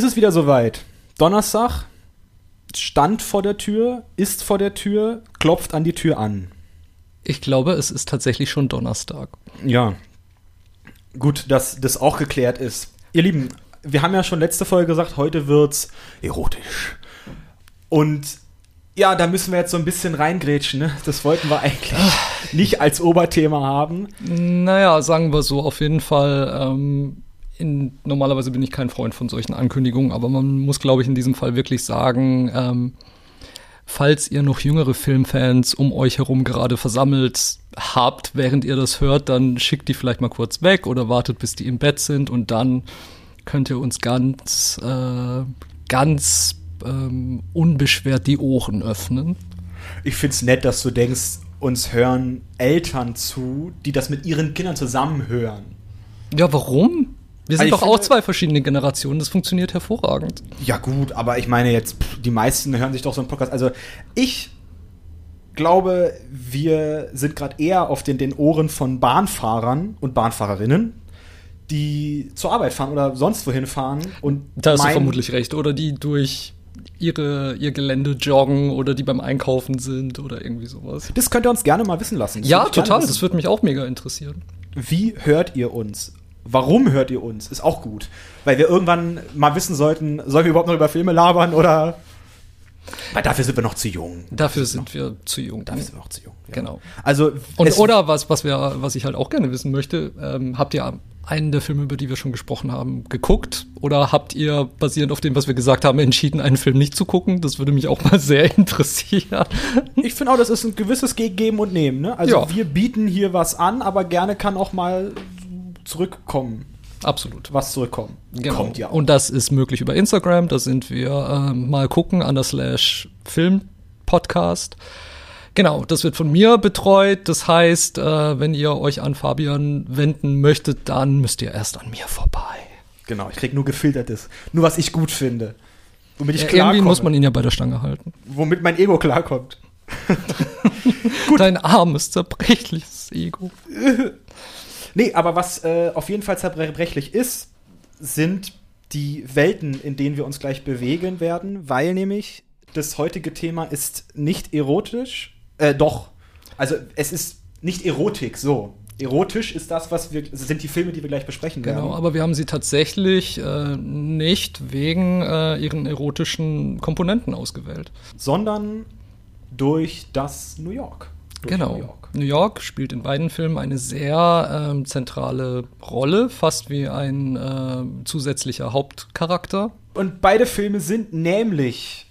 Ist es wieder soweit? Donnerstag stand vor der Tür, ist vor der Tür, klopft an die Tür an. Ich glaube, es ist tatsächlich schon Donnerstag. Ja. Gut, dass das auch geklärt ist. Ihr Lieben, wir haben ja schon letzte Folge gesagt, heute wird's erotisch. Und ja, da müssen wir jetzt so ein bisschen reingrätschen. Ne? Das wollten wir eigentlich nicht als Oberthema haben. Naja, sagen wir so, auf jeden Fall. Ähm, in, normalerweise bin ich kein Freund von solchen Ankündigungen, aber man muss, glaube ich, in diesem Fall wirklich sagen, ähm, falls ihr noch jüngere Filmfans um euch herum gerade versammelt habt, während ihr das hört, dann schickt die vielleicht mal kurz weg oder wartet, bis die im Bett sind und dann könnt ihr uns ganz, äh, ganz ähm, unbeschwert die Ohren öffnen. Ich find's nett, dass du denkst, uns hören Eltern zu, die das mit ihren Kindern zusammen hören. Ja, warum? Wir sind Also doch ich auch finde- zwei verschiedene Generationen, das funktioniert hervorragend. Ja, gut, aber ich meine jetzt, pff, die meisten hören sich doch so einen Podcast. Also, ich glaube, wir sind gerade eher auf den, den Ohren von Bahnfahrern und Bahnfahrerinnen, die zur Arbeit fahren oder sonst wohin fahren. Und Da hast du vermutlich recht. Oder die durch ihre, ihr Gelände joggen oder die beim Einkaufen sind oder irgendwie sowas. Das könnt ihr uns gerne mal wissen lassen. Das Ja, total. Das würde mich auch mega interessieren. Wie hört ihr uns? Warum hört ihr uns? Ist auch gut. Weil wir irgendwann mal wissen sollten, sollen wir überhaupt noch über Filme labern oder. Weil dafür sind wir noch zu jung. Dafür sind wir zu jung. Dafür sind wir noch zu jung. Ja. Genau. Also, Und oder was, was wir, was ich halt auch gerne wissen möchte, ähm, habt ihr einen der Filme, über die wir schon gesprochen haben, geguckt? Oder habt ihr, basierend auf dem, was wir gesagt haben, entschieden, einen Film nicht zu gucken? Das würde mich auch mal sehr interessieren. Ich finde auch, das ist ein gewisses Ge- Geben und Nehmen. Ne? Also Ja. wir bieten hier was an, aber gerne kann auch mal zurückkommen, Absolut. was zurückkommen. Genau. Kommt ja auch. Und das ist möglich über Instagram. Da sind wir ähm, mal gucken an der Slash Film Podcast. Genau, das wird von mir betreut. Das heißt, äh, wenn ihr euch an Fabian wenden möchtet, dann müsst ihr erst an mir vorbei. genau, ich krieg nur gefiltertes. Nur was ich gut finde. Womit ich Ja, klarkomme. irgendwie muss man ihn ja bei der Stange halten. womit mein Ego klarkommt. Dein armes, zerbrechliches Ego. Nee, aber was äh, auf jeden Fall zerbrechlich ist, sind die Welten, in denen wir uns gleich bewegen werden, weil nämlich das heutige Thema ist nicht erotisch, äh, doch. Also es ist nicht Erotik, so. Erotisch ist das, was wir, sind die Filme, die wir gleich besprechen Genau, werden. aber wir haben sie tatsächlich äh, nicht wegen äh, ihren erotischen Komponenten ausgewählt. Sondern durch das New York. Genau. New York. New York spielt in beiden Filmen eine sehr ähm, zentrale Rolle, fast wie ein äh, zusätzlicher Hauptcharakter. Und beide Filme sind nämlich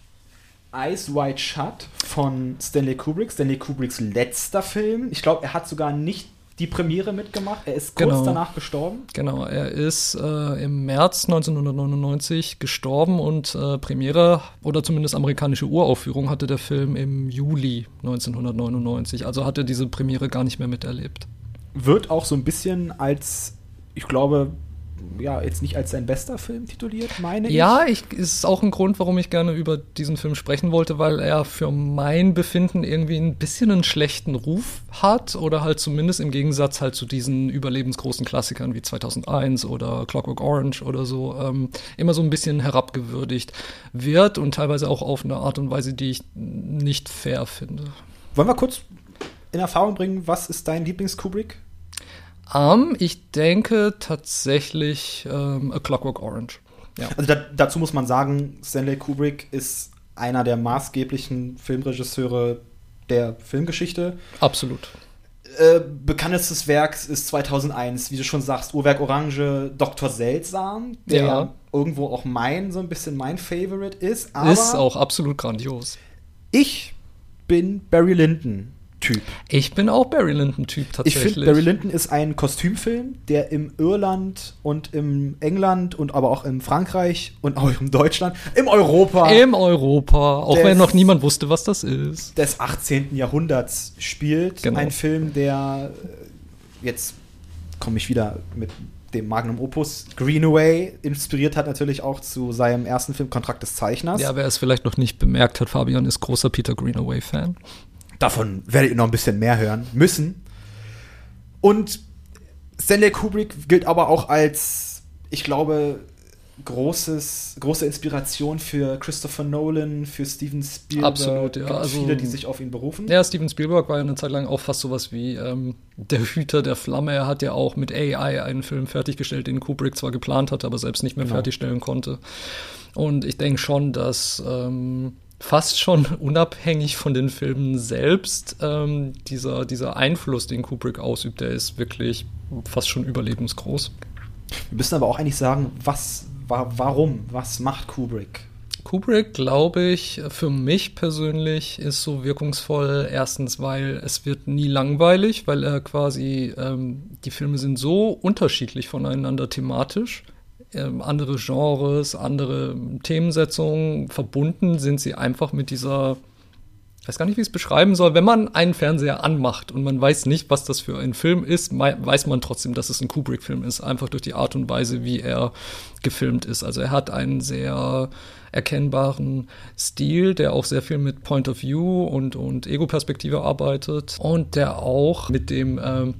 Eyes Wide Shut von Stanley Kubrick, Stanley Kubricks letzter Film. Ich glaube, er hat sogar nicht die Premiere mitgemacht. Er ist kurz Genau. danach gestorben. Genau, er ist äh, im März 1999 gestorben und äh, Premiere oder zumindest amerikanische Uraufführung hatte der Film im Juli 1999. Also hat er diese Premiere gar nicht mehr miterlebt. Wird auch so ein bisschen als, ich glaube, ja, jetzt nicht als sein bester Film tituliert, meine Ja, ich, ist auch ein Grund, warum ich gerne über diesen Film sprechen wollte, weil er für mein Befinden irgendwie ein bisschen einen schlechten Ruf hat oder halt zumindest im Gegensatz halt zu diesen überlebensgroßen Klassikern wie 2001 oder Clockwork Orange oder so ähm, immer so ein bisschen herabgewürdigt wird und teilweise auch auf eine Art und Weise, die ich nicht fair finde. Wollen wir kurz in Erfahrung bringen, was ist dein Lieblings-Kubrick? Ähm, ich denke tatsächlich ähm, A Clockwork Orange. Ja. Also da, dazu muss man sagen, Stanley Kubrick ist einer der maßgeblichen Filmregisseure der Filmgeschichte. Absolut. Äh, bekanntestes Werk ist 2001, wie du schon sagst, Uhrwerk Orange, Dr. Seltsam, der Ja. irgendwo auch mein, so ein bisschen mein Favorite ist. Ist auch absolut grandios. ich bin Barry Lyndon Typ. Ich bin auch Barry Lyndon-Typ Ich tatsächlich. finde, Barry Lyndon ist ein Kostümfilm, der im Irland und im England und aber auch in Frankreich und auch im Deutschland, im Europa Im Europa, auch Der wenn noch niemand wusste, was das ist. des 18. Jahrhunderts spielt. Genau. Ein Film, der äh, jetzt komme ich wieder mit dem Magnum Opus Greenaway inspiriert hat natürlich auch zu seinem ersten Film Kontrakt des Zeichners. Ja, wer es vielleicht noch nicht bemerkt hat, Fabian ist großer Peter Greenaway-Fan. Davon werdet ihr noch ein bisschen mehr hören müssen. Und Stanley Kubrick gilt aber auch als, ich glaube, großes, große Inspiration für Christopher Nolan, für Steven Spielberg. Absolut, ja. Also, viele, die sich auf ihn berufen. Ja, Steven Spielberg war ja eine Zeit lang auch fast sowas wie ähm, der Hüter der Flamme. Er hat ja auch mit AI einen Film fertiggestellt, den Kubrick zwar geplant hatte, aber selbst nicht mehr genau. fertigstellen konnte. Und ich denke schon, dass ähm, fast schon unabhängig von den Filmen selbst ähm, dieser, dieser Einfluss, den Kubrick ausübt, der ist wirklich fast schon überlebensgroß. Wir müssen aber auch eigentlich sagen, was, wa warum, was macht Kubrick? Kubrick, glaube ich, für mich persönlich ist so wirkungsvoll. Erstens, weil es wird nie langweilig, weil er quasi, ähm, die Filme sind so unterschiedlich voneinander thematisch andere Genres, andere Themensetzungen verbunden sind sie einfach mit dieser ich weiß gar nicht, wie ich es beschreiben soll. Wenn man einen Fernseher anmacht und man weiß nicht, was das für ein Film ist, weiß man trotzdem, dass es ein Kubrick-Film ist, einfach durch die Art und Weise, wie er gefilmt ist. Also er hat einen sehr erkennbaren Stil, der auch sehr viel mit Point of View und, und Ego-Perspektive arbeitet und der auch mit dem ähm,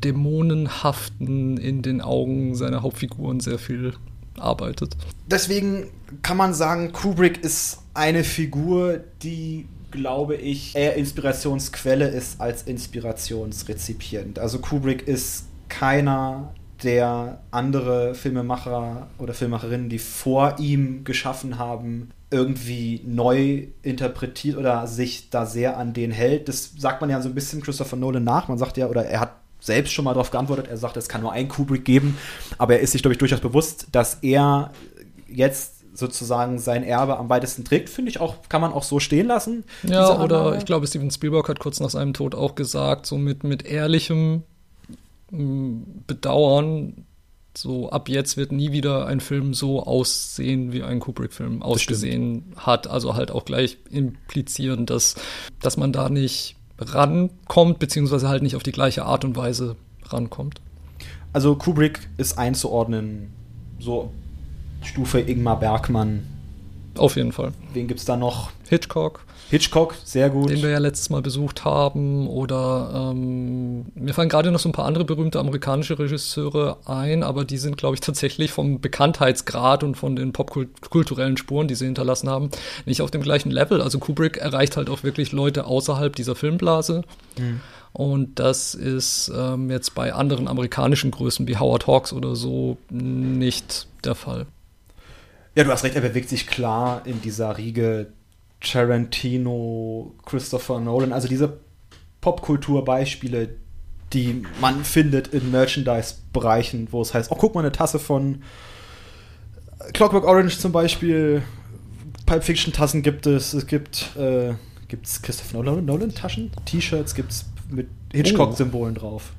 Dämonenhaften in den Augen seiner Hauptfiguren sehr viel arbeitet. Deswegen kann man sagen, Kubrick ist eine Figur, die, glaube ich, eher Inspirationsquelle ist als Inspirationsrezipient. Also Kubrick ist keiner der andere Filmemacher oder Filmemacherinnen, die vor ihm geschaffen haben, irgendwie neu interpretiert oder sich da sehr an den hält. Das sagt man ja so ein bisschen Christopher Nolan nach. Man sagt ja, oder er hat selbst schon mal darauf geantwortet. Er sagt, es kann nur einen Kubrick geben, aber er ist sich, glaube ich, durchaus bewusst, dass er jetzt sozusagen sein Erbe am weitesten trägt, finde ich auch, kann man auch so stehen lassen. Ja, oder ich glaube, Steven Spielberg hat kurz nach seinem Tod auch gesagt, so mit, mit ehrlichem mm, Bedauern, so ab jetzt wird nie wieder ein Film so aussehen, wie ein Kubrick-Film ausgesehen hat. Also halt auch gleich implizieren, dass, dass man da nicht rankommt, beziehungsweise halt nicht auf die gleiche Art und Weise rankommt. Also Kubrick ist einzuordnen, so Stufe Ingmar Bergmann. Auf jeden Fall. Wen gibt es da noch? Hitchcock. Hitchcock, sehr gut. Den wir ja letztes Mal besucht haben. Oder ähm, mir fallen gerade noch so ein paar andere berühmte amerikanische Regisseure ein, aber die sind, glaube ich, tatsächlich vom Bekanntheitsgrad und von den popkulturellen Spuren, die sie hinterlassen haben, nicht auf dem gleichen Level. Also Kubrick erreicht halt auch wirklich Leute außerhalb dieser Filmblase. Mhm. Und das ist ähm, jetzt bei anderen amerikanischen Größen wie Howard Hawks oder so nicht der Fall. Ja, du hast recht, er bewegt sich klar in dieser Riege Tarantino, Christopher Nolan, also diese Popkulturbeispiele, die man findet in Merchandise-Bereichen, wo es heißt, oh, guck mal, eine Tasse von Clockwork Orange zum Beispiel, Pulp Fiction-Tassen gibt es, es gibt, äh, gibt es Christopher Nolan-Taschen, T-Shirts gibt es mit Hitchcock-Symbolen drauf.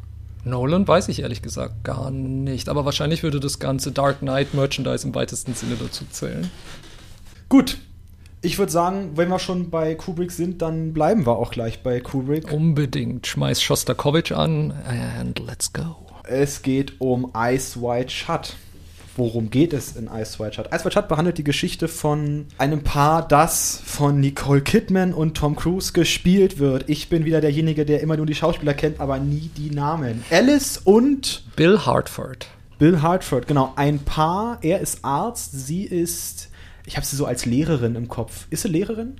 Nolan weiß ich ehrlich gesagt gar nicht, aber wahrscheinlich würde das ganze Dark Knight Merchandise im weitesten Sinne dazu zählen. Gut, ich würde sagen, wenn wir schon bei Kubrick sind, dann bleiben wir auch gleich bei Kubrick. Unbedingt. Schmeiß Shostakovich an and let's go. Es geht um Ice White Shut. Worum geht es in Ice White Shut? Ice White Shut behandelt die Geschichte von einem Paar, das von Nicole Kidman und Tom Cruise gespielt wird. Ich bin wieder derjenige, der immer nur die Schauspieler kennt, aber nie die Namen. Alice und Bill Hartford. Bill Hartford, genau. Ein Paar. Er ist Arzt, sie ist ich habe sie so als Lehrerin im Kopf. Ist sie Lehrerin?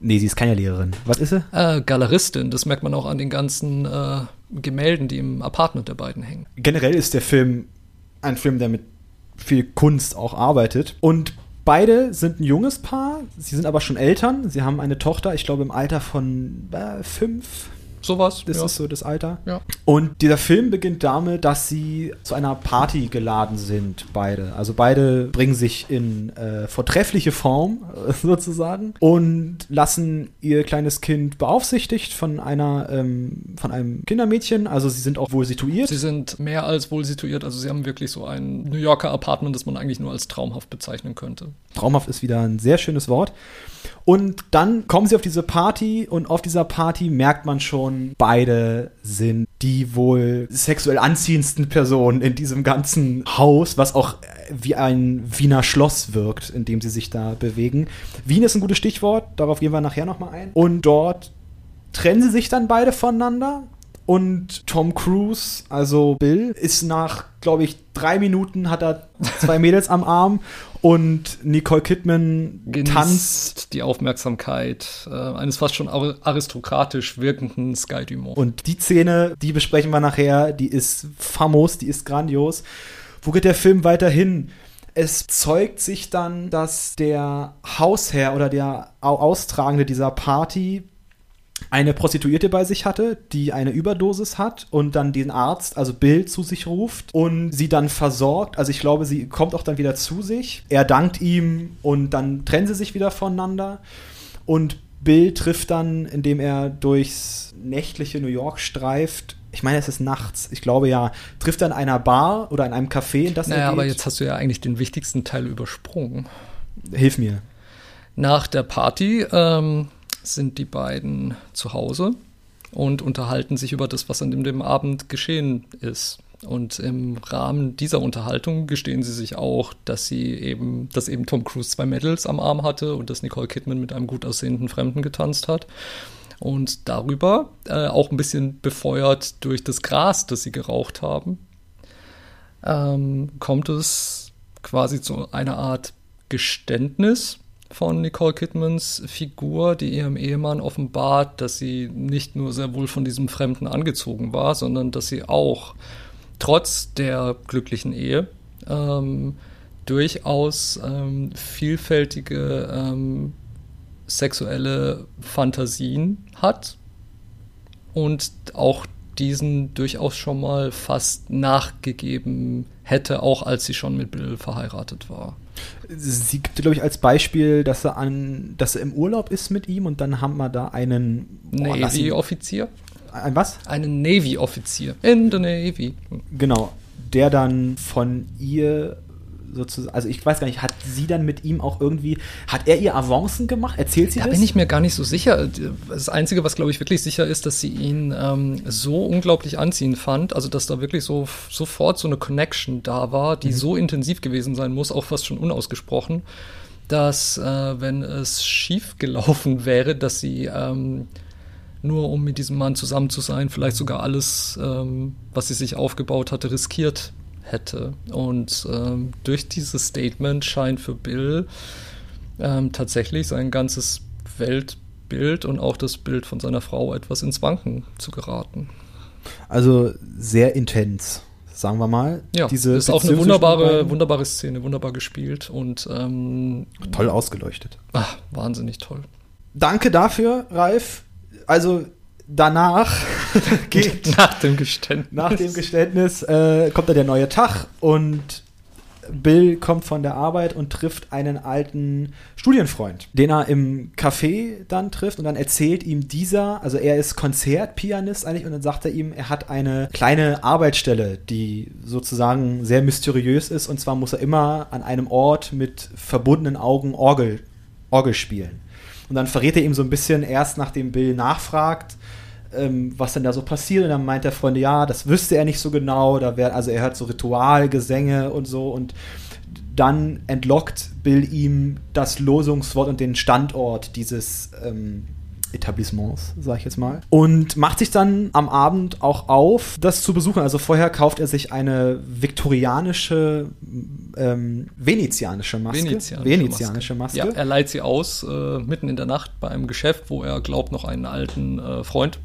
Nee, sie ist keine Lehrerin. Was ist sie? Äh, Galeristin. Das merkt man auch an den ganzen äh, Gemälden, die im Apartment der beiden hängen. Generell ist der Film ein Film, der mit viel Kunst auch arbeitet. Und beide sind ein junges Paar. Sie sind aber schon Eltern. Sie haben eine Tochter, ich glaube im Alter von äh, fünf, Sowas. Das ja. ist so das Alter. Ja. Und dieser Film beginnt damit, dass sie zu einer Party geladen sind, beide. Also beide bringen sich in äh, vortreffliche Form, sozusagen, und lassen ihr kleines Kind beaufsichtigt von einer, ähm, von einem Kindermädchen. Also sie sind auch wohl situiert. Sie sind mehr als wohl situiert. Also sie haben wirklich so ein New Yorker Apartment, das man eigentlich nur als traumhaft bezeichnen könnte. Traumhaft ist wieder ein sehr schönes Wort. Und dann kommen sie auf diese Party und auf dieser Party merkt man schon, beide sind die wohl sexuell anziehendsten Personen in diesem ganzen Haus, was auch wie ein Wiener Schloss wirkt, in dem sie sich da bewegen. Wien ist ein gutes Stichwort, darauf gehen wir nachher nochmal ein. Und dort trennen sie sich dann beide voneinander Und Tom Cruise, also Bill, ist nach, glaube ich, drei Minuten hat er zwei Mädels am Arm und Nicole Kidman Genießt tanzt. die Aufmerksamkeit äh, eines fast schon ar- aristokratisch wirkenden Sky Dumont. Und die Szene, die besprechen wir nachher, die ist famos, die ist grandios. Wo geht der Film weiterhin? Es zeugt sich dann, dass der Hausherr oder der Au- Austragende dieser Party eine Prostituierte bei sich hatte, die eine Überdosis hat und dann den Arzt, also Bill, zu sich ruft und sie dann versorgt. Also ich glaube, sie kommt auch dann wieder zu sich. Er dankt ihm und dann trennen sie sich wieder voneinander. Und Bill trifft dann, indem er durchs nächtliche New York streift, ich meine, es ist nachts, ich glaube ja, trifft er in einer Bar oder in einem Café, in das naja, er geht. aber jetzt hast du ja eigentlich den wichtigsten Teil übersprungen. Hilf mir. Nach der Party ähm, sind die beiden zu Hause und unterhalten sich über das, was an dem, dem Abend geschehen ist. Und im Rahmen dieser Unterhaltung gestehen sie sich auch, dass sie eben, dass eben Tom Cruise zwei Medals am Arm hatte und dass Nicole Kidman mit einem gut aussehenden Fremden getanzt hat. Und darüber, äh, auch ein bisschen befeuert durch das Gras, das sie geraucht haben, ähm, kommt es quasi zu einer Art Geständnis von Nicole Kidmans Figur, die ihrem Ehemann offenbart, dass sie nicht nur sehr wohl von diesem Fremden angezogen war, sondern dass sie auch trotz der glücklichen Ehe ähm, durchaus ähm, vielfältige ähm, sexuelle Fantasien hat und auch diesen durchaus schon mal fast nachgegeben hätte, auch als sie schon mit Bill verheiratet war. Sie gibt, glaube ich, als Beispiel, dass er an, dass er im Urlaub ist mit ihm und dann haben wir da einen ihn- Navy-Offizier? ein was? Einen Navy-Offizier. In the Navy. Genau, der dann von ihr sozusagen, also ich weiß gar nicht, hat sie dann mit ihm auch irgendwie, hat er ihr Avancen gemacht? Erzählt sie Da das? bin ich mir gar nicht so sicher. Das Einzige, was glaube ich wirklich sicher ist, dass sie ihn ähm, so unglaublich anziehend fand, also dass da wirklich so sofort so eine Connection da war, die so intensiv gewesen sein muss, auch fast schon unausgesprochen, dass äh, wenn es schief gelaufen wäre, dass sie ähm, nur um mit diesem Mann zusammen zu sein, vielleicht sogar alles, ähm, was sie sich aufgebaut hatte, riskiert hätte. Und ähm, durch dieses Statement scheint für Bill ähm, tatsächlich sein ganzes Weltbild und auch das Bild von seiner Frau etwas ins Wanken zu geraten. Also sehr intens, sagen wir mal. Ja, Diese ist auch eine wunderbare, wunderbare Szene, wunderbar gespielt und ähm, Toll ausgeleuchtet. ach, wahnsinnig toll. Danke dafür, Ralf. Also danach geht Nach dem Geständnis. nach dem Geständnis äh, kommt da der neue Tag und Bill kommt von der Arbeit und trifft einen alten Studienfreund, den er im Café dann trifft und dann erzählt ihm dieser, also er ist Konzertpianist eigentlich und dann sagt er ihm, er hat eine kleine Arbeitsstelle, die sozusagen sehr mysteriös ist und zwar muss er immer an einem Ort mit verbundenen Augen Orgel, Orgel spielen. Und dann verrät er ihm so ein bisschen erst, nachdem Bill nachfragt, ähm, was denn da so passiert. Und dann meint der Freund, ja, das wüsste er nicht so genau. Da wär, also er hört so Ritualgesänge und so. Und dann entlockt Bill ihm das Losungswort und den Standort dieses ähm, Etablissements, sag ich jetzt mal. Und macht sich dann am Abend auch auf, das zu besuchen. Also vorher kauft er sich eine viktorianische, ähm, venezianische Maske. Venezianische, Venezianische Maske. Ja, er leiht sie aus äh, mitten in der Nacht bei einem Geschäft, wo er glaubt, noch einen alten äh, Freund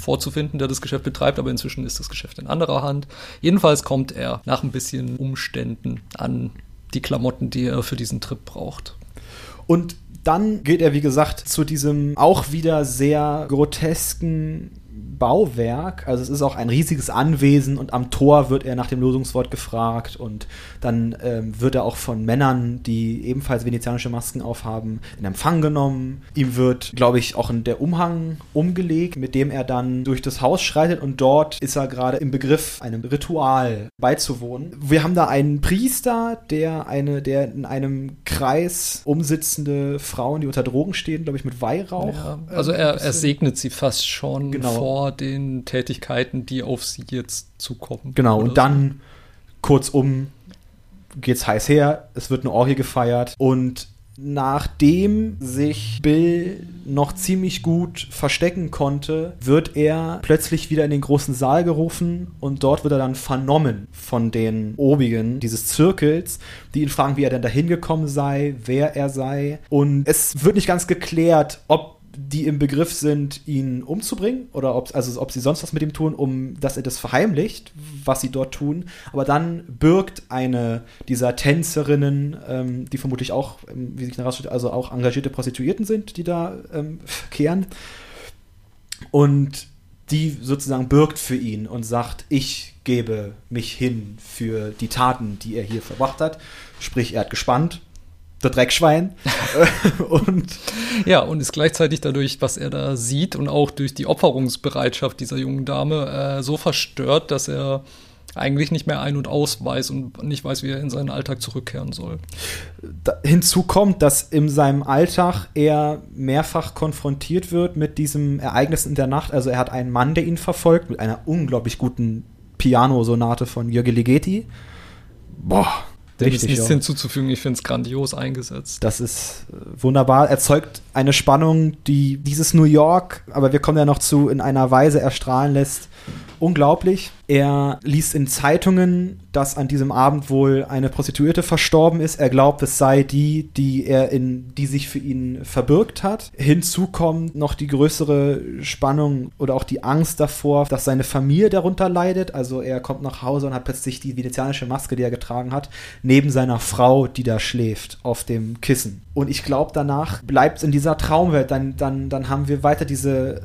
vorzufinden, der das Geschäft betreibt, aber inzwischen ist das Geschäft in anderer Hand. Jedenfalls kommt er nach ein bisschen Umständen an die Klamotten, die er für diesen Trip braucht. Und dann geht er, wie gesagt, zu diesem auch wieder sehr grotesken Bauwerk. Also es ist auch ein riesiges Anwesen und am Tor wird er nach dem Losungswort gefragt und dann ähm, wird er auch von Männern, die ebenfalls venezianische Masken aufhaben, in Empfang genommen. Ihm wird, glaube ich, auch der Umhang umgelegt, mit dem er dann durch das Haus schreitet und dort ist er gerade im Begriff, einem Ritual beizuwohnen. Wir haben da einen Priester, der eine, der in einem Kreis umsitzende Frauen, die unter Drogen stehen, glaube ich, mit Weihrauch. Ja, also ähm, er, er segnet sie fast schon Genau. vor den Tätigkeiten, die auf sie jetzt zukommen. Genau, und dann kurzum geht's heiß her, es wird eine Orgie gefeiert und nachdem sich Bill noch ziemlich gut verstecken konnte, wird er plötzlich wieder in den großen Saal gerufen und dort wird er dann vernommen von den Obigen dieses Zirkels, die ihn fragen, wie er denn dahin gekommen sei, wer er sei. Und es wird nicht ganz geklärt, ob die im Begriff sind, ihn umzubringen oder ob, also ob sie sonst was mit ihm tun, um dass er das verheimlicht, was sie dort tun. Aber dann birgt eine dieser Tänzerinnen, ähm, die vermutlich auch, ähm, wie sich herausstellt, also auch engagierte Prostituierten sind, die da ähm, kehren. Und die sozusagen birgt für ihn und sagt, ich gebe mich hin für die Taten, die er hier verbracht hat. Sprich, er hat gespannt, der Dreckschwein. und ja, und ist gleichzeitig dadurch, was er da sieht und auch durch die Opferungsbereitschaft dieser jungen Dame äh, so verstört, dass er eigentlich nicht mehr ein- und aus weiß und nicht weiß, wie er in seinen Alltag zurückkehren soll. Da, hinzu kommt, dass in seinem Alltag er mehrfach konfrontiert wird mit diesem Ereignis in der Nacht. Also er hat einen Mann, der ihn verfolgt, mit einer unglaublich guten Piano-Sonate von Jürgen Ligeti. Boah, dem ist nichts ja. hinzuzufügen. Ich finde es grandios eingesetzt. Das ist äh, wunderbar. Erzeugt eine Spannung, die dieses New York, aber wir kommen ja noch zu, in einer Weise erstrahlen lässt, unglaublich. Er liest in Zeitungen, dass an diesem Abend wohl eine Prostituierte verstorben ist. Er glaubt, es sei die, die er in, die sich für ihn verbürgt hat. Hinzu kommt noch die größere Spannung oder auch die Angst davor, dass seine Familie darunter leidet. Also er kommt nach Hause und hat plötzlich die venezianische Maske, die er getragen hat, neben seiner Frau, die da schläft, auf dem Kissen. Und ich glaube, danach bleibt es in dieser Traumwelt. Dann, dann, dann haben wir weiter diese äh,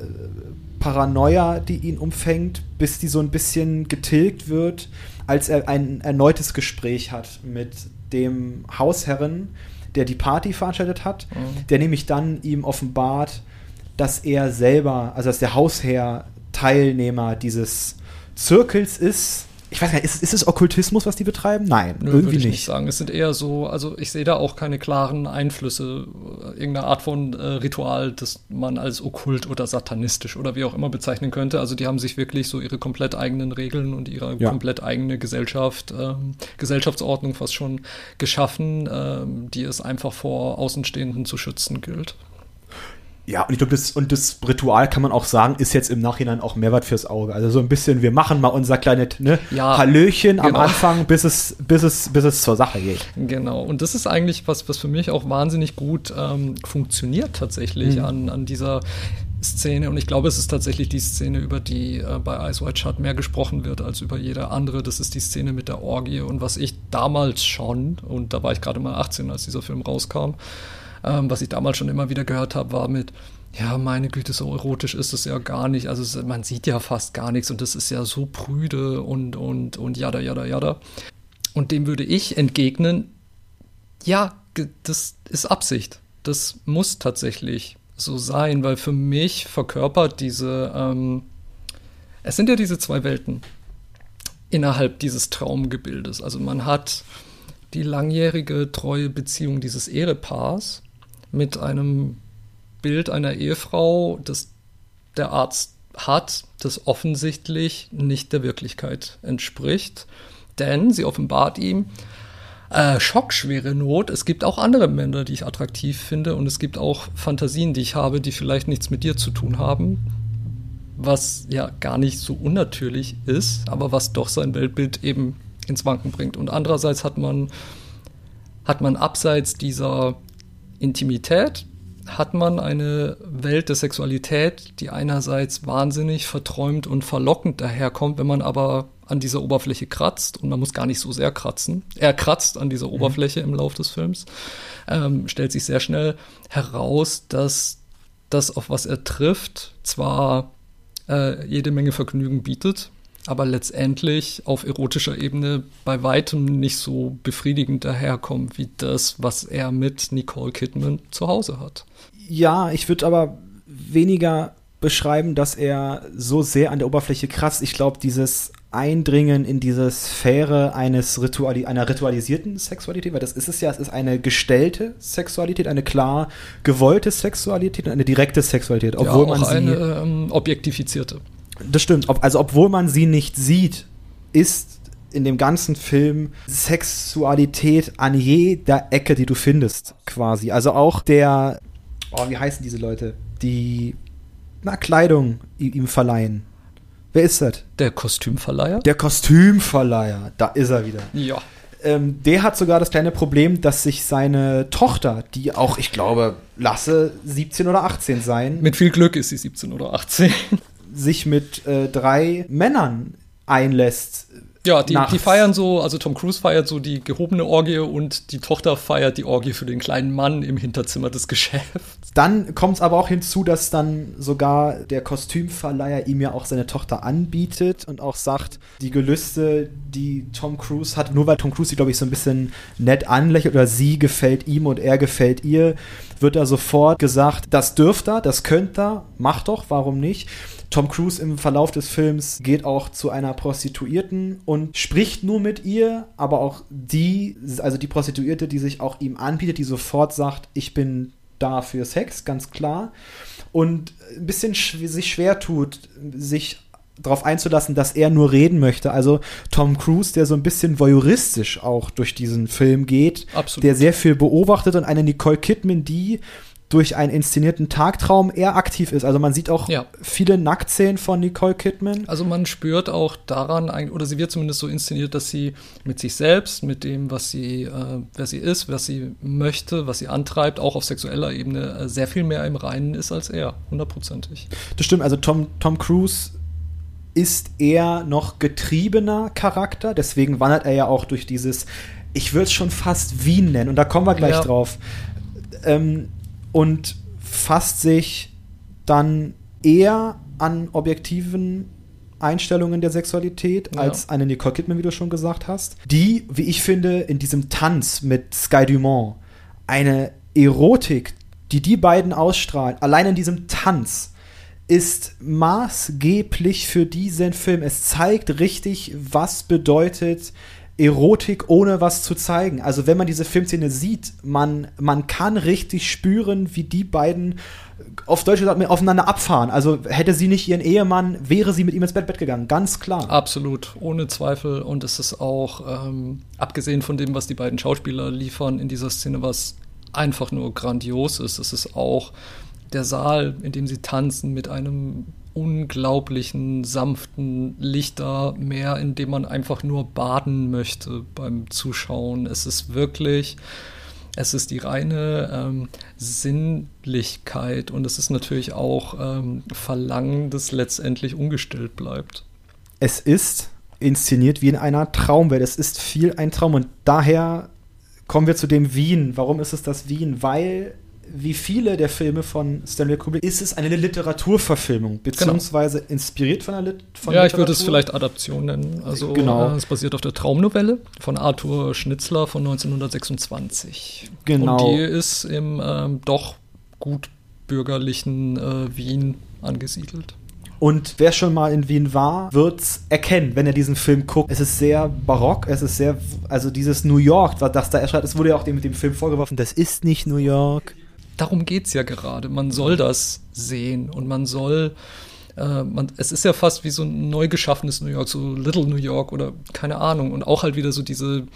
Paranoia, die ihn umfängt, bis die so ein bisschen getilgt wird, als er ein erneutes Gespräch hat mit dem Hausherren, der die Party veranstaltet hat, mhm. der nämlich dann ihm offenbart, dass er selber, also dass der Hausherr Teilnehmer dieses Zirkels ist, ich weiß gar nicht, ist, ist es Okkultismus, was die betreiben? Nein, Nö, irgendwie ich nicht. nicht sagen. Es sind eher so, also ich sehe da auch keine klaren Einflüsse, irgendeine Art von äh, Ritual, das man als okkult oder satanistisch oder wie auch immer bezeichnen könnte. Also die haben sich wirklich so ihre komplett eigenen Regeln und ihre ja. komplett eigene Gesellschaft, ähm, Gesellschaftsordnung fast schon geschaffen, ähm, die es einfach vor Außenstehenden zu schützen gilt. Ja, und ich glaube, das, und das Ritual kann man auch sagen, ist jetzt im Nachhinein auch Mehrwert fürs Auge. Also so ein bisschen, wir machen mal unser kleines ne, ja, Hallöchen genau. am Anfang, bis es, bis, es, bis es zur Sache geht. Genau, und das ist eigentlich was, was für mich auch wahnsinnig gut ähm, funktioniert tatsächlich mhm. an, an dieser Szene. Und ich glaube, es ist tatsächlich die Szene, über die äh, bei Ice White Shut mehr gesprochen wird als über jede andere. Das ist die Szene mit der Orgie. Und was ich damals schon, und da war ich gerade mal 18, als dieser Film rauskam, ähm, was ich damals schon immer wieder gehört habe, war mit, ja, meine Güte, so erotisch ist es ja gar nicht. Also man sieht ja fast gar nichts und das ist ja so prüde und, und, und jada, jada, jada. Und dem würde ich entgegnen, ja, das ist Absicht. Das muss tatsächlich so sein, weil für mich verkörpert diese, ähm, es sind ja diese zwei Welten innerhalb dieses Traumgebildes. Also man hat die langjährige treue Beziehung dieses Ehepaars mit einem Bild einer Ehefrau, das der Arzt hat, das offensichtlich nicht der Wirklichkeit entspricht. Denn sie offenbart ihm, äh, schockschwere Not. Es gibt auch andere Männer, die ich attraktiv finde und es gibt auch Fantasien, die ich habe, die vielleicht nichts mit dir zu tun haben. Was ja gar nicht so unnatürlich ist, aber was doch sein Weltbild eben ins Wanken bringt. Und andererseits hat man, hat man abseits dieser Intimität hat man eine Welt der Sexualität, die einerseits wahnsinnig verträumt und verlockend daherkommt, wenn man aber an dieser Oberfläche kratzt und man muss gar nicht so sehr kratzen. Er kratzt an dieser mhm. Oberfläche im Lauf des Films, ähm, stellt sich sehr schnell heraus, dass das, auf was er trifft, zwar äh, jede Menge Vergnügen bietet, aber letztendlich auf erotischer Ebene bei weitem nicht so befriedigend daherkommt wie das, was er mit Nicole Kidman zu Hause hat. Ja, ich würde aber weniger beschreiben, dass er so sehr an der Oberfläche kratzt. Ich glaube, dieses Eindringen in diese Sphäre eines Rituali einer ritualisierten Sexualität, weil das ist es ja, es ist eine gestellte Sexualität, eine klar gewollte Sexualität und eine direkte Sexualität, obwohl ja, auch man sie eine ähm, objektifizierte. Das stimmt. Also obwohl man sie nicht sieht, ist in dem ganzen Film Sexualität an jeder Ecke, die du findest, quasi. Also auch der, oh, wie heißen diese Leute? Die, na, Kleidung ihm verleihen. Wer ist das? Der Kostümverleiher? Der Kostümverleiher, da ist er wieder. Ja. Ähm, der hat sogar das kleine Problem, dass sich seine Tochter, die auch, ich glaube, lasse 17 oder 18 sein. Mit viel Glück ist sie 17 oder 18. sich mit äh, drei Männern einlässt. Ja, die, die, feiern so, also Tom Cruise feiert so die gehobene Orgie und die Tochter feiert die Orgie für den kleinen Mann im Hinterzimmer des Geschäfts. Dann kommt es aber auch hinzu, dass dann sogar der Kostümverleiher ihm ja auch seine Tochter anbietet und auch sagt, die Gelüste, die Tom Cruise hat, nur weil Tom Cruise sie, glaube ich, so ein bisschen nett anlächelt oder sie gefällt ihm und er gefällt ihr, wird da sofort gesagt, das dürft er, das könnt er, macht doch, warum nicht? Tom Cruise im Verlauf des Films geht auch zu einer Prostituierten und spricht nur mit ihr, aber auch die, also die Prostituierte, die sich auch ihm anbietet, die sofort sagt, ich bin da für Sex, ganz klar. Und ein bisschen sch sich schwer tut, sich darauf einzulassen, dass er nur reden möchte. Also Tom Cruise, der so ein bisschen voyeuristisch auch durch diesen Film geht, Absolut. der sehr viel beobachtet und eine Nicole Kidman, die durch einen inszenierten Tagtraum eher aktiv ist. Also man sieht auch ja. viele Nacktszenen von Nicole Kidman. Also man spürt auch daran, oder sie wird zumindest so inszeniert, dass sie mit sich selbst, mit dem, was sie, äh, wer sie ist, was sie möchte, was sie antreibt, auch auf sexueller Ebene äh, sehr viel mehr im Reinen ist als er, hundertprozentig. Das stimmt, also Tom, Tom Cruise ist eher noch getriebener Charakter, deswegen wandert er ja auch durch dieses, ich würde es schon fast Wien nennen, und da kommen wir gleich ja. drauf. Ähm, und fasst sich dann eher an objektiven Einstellungen der Sexualität ja. als eine Nicole Kidman, wie du schon gesagt hast, die, wie ich finde, in diesem Tanz mit Sky Dumont eine Erotik, die die beiden ausstrahlen, allein in diesem Tanz, ist maßgeblich für diesen Film. Es zeigt richtig, was bedeutet Erotik, ohne was zu zeigen. Also wenn man diese Filmszene sieht, man, man kann richtig spüren, wie die beiden auf Deutsch gesagt aufeinander abfahren. Also hätte sie nicht ihren Ehemann, wäre sie mit ihm ins Bett, Bett gegangen. Ganz klar. Absolut, ohne Zweifel. Und es ist auch, ähm, abgesehen von dem, was die beiden Schauspieler liefern in dieser Szene, was einfach nur grandios ist, es ist auch der Saal, in dem sie tanzen mit einem unglaublichen, sanften Lichtermeer, in dem man einfach nur baden möchte beim Zuschauen. Es ist wirklich, es ist die reine ähm, Sinnlichkeit und es ist natürlich auch ähm, Verlangen, das letztendlich ungestillt bleibt. Es ist inszeniert wie in einer Traumwelt. Es ist viel ein Traum und daher kommen wir zu dem Wien. Warum ist es das Wien? Weil wie viele der Filme von Stanley Kubrick ist es eine Literaturverfilmung, genau. beziehungsweise genau. inspiriert von einer Lit von Ja, Literatur. ich würde es vielleicht Adaption nennen. Also genau. Äh, es basiert auf der Traumnovelle von Arthur Schnitzler von 1926. Genau. Und die ist im ähm, doch gut bürgerlichen äh, Wien angesiedelt. Und wer schon mal in Wien war, wird es erkennen, wenn er diesen Film guckt. Es ist sehr barock, es ist sehr, also dieses New York, das da erscheint, es wurde ja auch dem, mit dem Film vorgeworfen, das ist nicht New York darum geht es ja gerade. Man soll das sehen und man soll. Äh, man, es ist ja fast wie so ein neu geschaffenes New York, so Little New York oder keine Ahnung. Und auch halt wieder so diese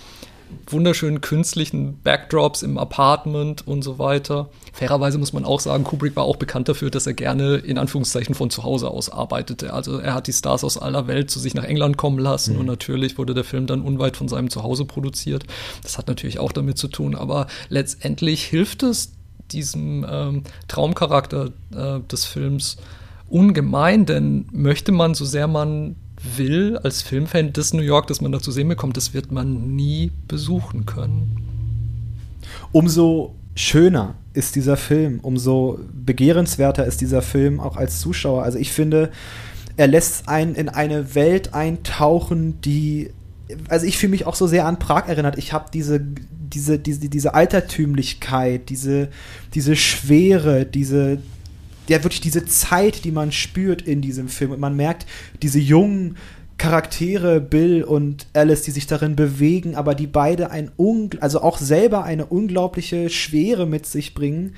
wunderschönen künstlichen Backdrops im Apartment und so weiter. Fairerweise muss man auch sagen, Kubrick war auch bekannt dafür, dass er gerne in Anführungszeichen von zu Hause aus arbeitete. Also er hat die Stars aus aller Welt zu sich nach England kommen lassen mhm. und natürlich wurde der Film dann unweit von seinem Zuhause produziert. Das hat natürlich auch damit zu tun, aber letztendlich hilft es diesem ähm, Traumcharakter äh, des Films ungemein, denn möchte man, so sehr man will, als Filmfan das New York, das man da zu sehen bekommt, das wird man nie besuchen können. Umso schöner ist dieser Film, umso begehrenswerter ist dieser Film auch als Zuschauer. Also ich finde, er lässt einen in eine Welt eintauchen, die also ich fühle mich auch so sehr an Prag erinnert. Ich habe diese diese, diese, diese Altertümlichkeit, diese, diese Schwere, diese, ja, wirklich diese Zeit, die man spürt in diesem Film. Und man merkt diese jungen Charaktere, Bill und Alice, die sich darin bewegen, aber die beide ein Ungl also auch selber eine unglaubliche Schwere mit sich bringen,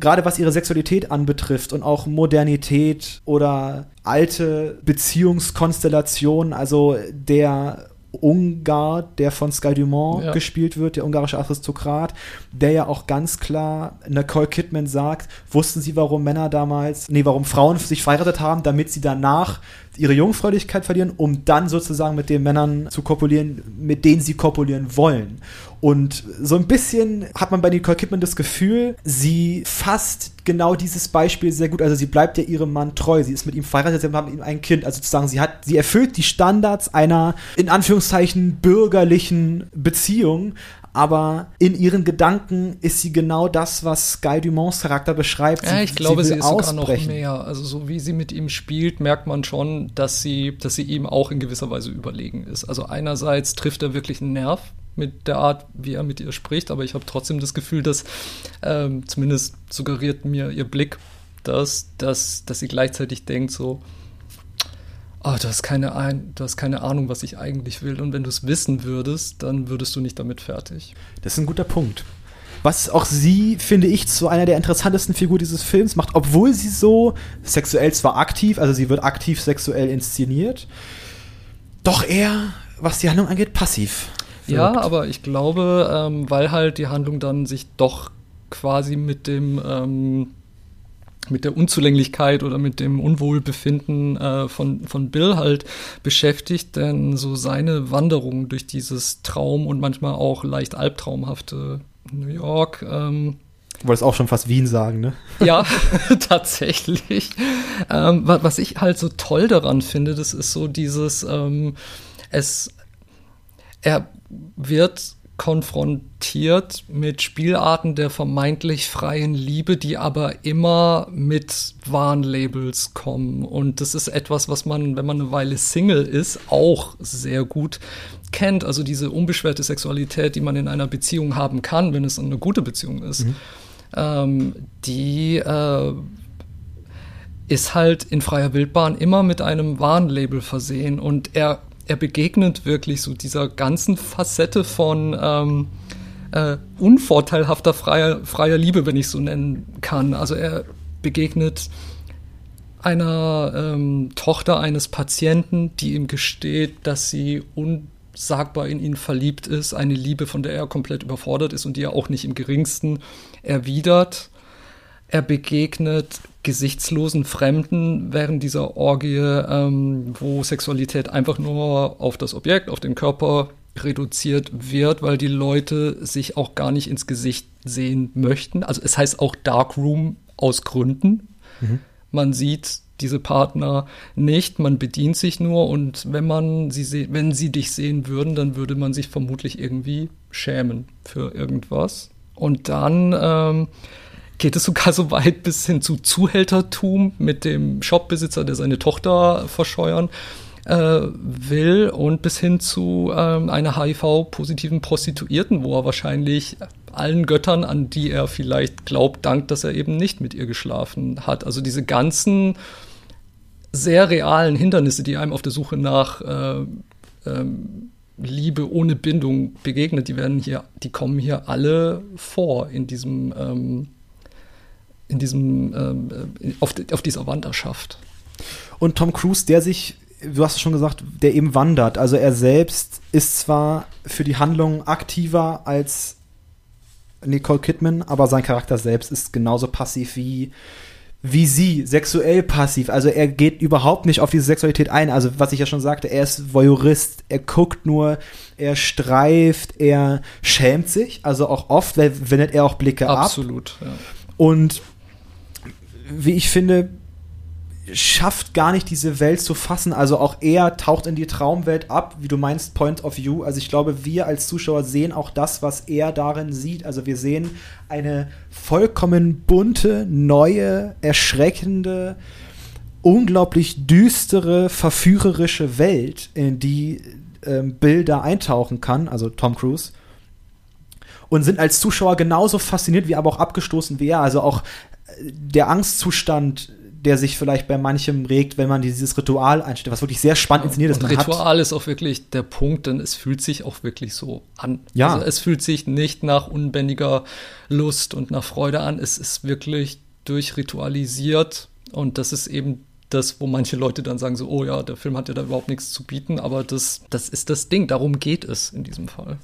gerade was ihre Sexualität anbetrifft und auch Modernität oder alte Beziehungskonstellationen, also der Ungar, der von Sky Dumont Ja. gespielt wird, der ungarische Aristokrat, der ja auch ganz klar Nicole Kidman sagt, wussten sie, warum Männer damals, nee, warum Frauen sich verheiratet haben, damit sie danach ihre Jungfräulichkeit verlieren, um dann sozusagen mit den Männern zu kopulieren, mit denen sie kopulieren wollen. Und so ein bisschen hat man bei Nicole Kidman das Gefühl, sie fasst genau dieses Beispiel sehr gut. Also sie bleibt ja ihrem Mann treu. Sie ist mit ihm verheiratet, sie haben ein Kind. Also sozusagen, sie hat, sie erfüllt die Standards einer, in Anführungszeichen, bürgerlichen Beziehung. Aber in ihren Gedanken ist sie genau das, was Guy Dumonts Charakter beschreibt. Ja, ich glaube, sie, will ist sogar noch ausbrechen. mehr. Also so wie sie mit ihm spielt, merkt man schon, dass sie, dass sie ihm auch in gewisser Weise überlegen ist. Also einerseits trifft er wirklich einen Nerv mit der Art, wie er mit ihr spricht, aber ich habe trotzdem das Gefühl, dass ähm, zumindest suggeriert mir ihr Blick, dass, dass, dass sie gleichzeitig denkt so, oh, du hast, keine ein, du hast keine Ahnung, was ich eigentlich will. Und wenn du es wissen würdest, dann würdest du nicht damit fertig. Das ist ein guter Punkt. Was auch sie, finde ich, zu einer der interessantesten Figuren dieses Films macht, obwohl sie so sexuell zwar aktiv, also sie wird aktiv sexuell inszeniert, doch eher, was die Handlung angeht, passiv. Ja, wirkt. aber ich glaube, ähm, weil halt die Handlung dann sich doch quasi mit dem ähm, mit der Unzulänglichkeit oder mit dem Unwohlbefinden äh, von, von Bill halt beschäftigt, denn so seine Wanderung durch dieses Traum und manchmal auch leicht albtraumhafte New York, ähm, Du wolltest auch schon fast Wien sagen, ne? ja, tatsächlich. Ähm, wa- was ich halt so toll daran finde, das ist so dieses, ähm, es, er wird konfrontiert mit Spielarten der vermeintlich freien Liebe, die aber immer mit Warnlabels kommen. Und das ist etwas, was man, wenn man eine Weile Single ist, auch sehr gut kennt. Also diese unbeschwerte Sexualität, die man in einer Beziehung haben kann, wenn es eine gute Beziehung ist. Ähm, die äh, ist halt in freier Wildbahn immer mit einem Warnlabel versehen und er, er begegnet wirklich so dieser ganzen Facette von ähm, äh, unvorteilhafter freier, freier Liebe, wenn ich so nennen kann. Also er begegnet einer ähm, Tochter eines Patienten, die ihm gesteht, dass sie unsagbar in ihn verliebt ist, eine Liebe, von der er komplett überfordert ist und die er auch nicht im geringsten erwidert. Er begegnet gesichtslosen Fremden während dieser Orgie, ähm, wo Sexualität einfach nur auf das Objekt, auf den Körper reduziert wird, weil die Leute sich auch gar nicht ins Gesicht sehen möchten. Also es heißt auch Darkroom aus Gründen. Man sieht diese Partner nicht, man bedient sich nur und wenn man sie wenn sie dich sehen würden, dann würde man sich vermutlich irgendwie schämen für irgendwas. Und dann ähm, geht es sogar so weit bis hin zu Zuhältertum mit dem Shopbesitzer, der seine Tochter verscheuern äh, will und bis hin zu ähm, einer HIV-positiven Prostituierten, wo er wahrscheinlich allen Göttern, an die er vielleicht glaubt, dankt, dass er eben nicht mit ihr geschlafen hat. Also diese ganzen sehr realen Hindernisse, die einem auf der Suche nach äh, ähm, Liebe ohne Bindung begegnet, die werden hier, die kommen hier alle vor in diesem, ähm, in diesem, ähm, äh, auf, auf dieser Wanderschaft. Und Tom Cruise, der sich, du hast es schon gesagt, der eben wandert. Also er selbst ist zwar für die Handlung aktiver als Nicole Kidman, aber sein Charakter selbst ist genauso passiv wie, wie sie, sexuell passiv. Also er geht überhaupt nicht auf diese Sexualität ein. Also was ich ja schon sagte, er ist Voyeurist, er guckt nur, er streift, er schämt sich. Also auch oft wen- wendet er auch Blicke ab. Absolut. Ja. Und wie ich finde, schafft gar nicht diese Welt zu fassen. Also auch er taucht in die Traumwelt ab, wie du meinst, Point of View. Also ich glaube, wir als Zuschauer sehen auch das, was er darin sieht. Also wir sehen eine vollkommen bunte, neue, erschreckende, unglaublich düstere, verführerische Welt, in die ähm, Bill da eintauchen kann, also Tom Cruise und sind als Zuschauer genauso fasziniert wie aber auch abgestoßen wie er. Also auch äh, der Angstzustand, der sich vielleicht bei manchem regt, wenn man dieses Ritual einstellt, was wirklich sehr spannend inszeniert ist. Und Man hat, Ritual ist auch wirklich der Punkt, denn es fühlt sich auch wirklich so an. Ja. Also es fühlt sich nicht nach unbändiger Lust und nach Freude an. Es ist wirklich durchritualisiert und das ist eben das, wo manche Leute dann sagen so, oh ja, der Film hat ja da überhaupt nichts zu bieten, aber das, das ist das Ding, darum geht es in diesem Fall.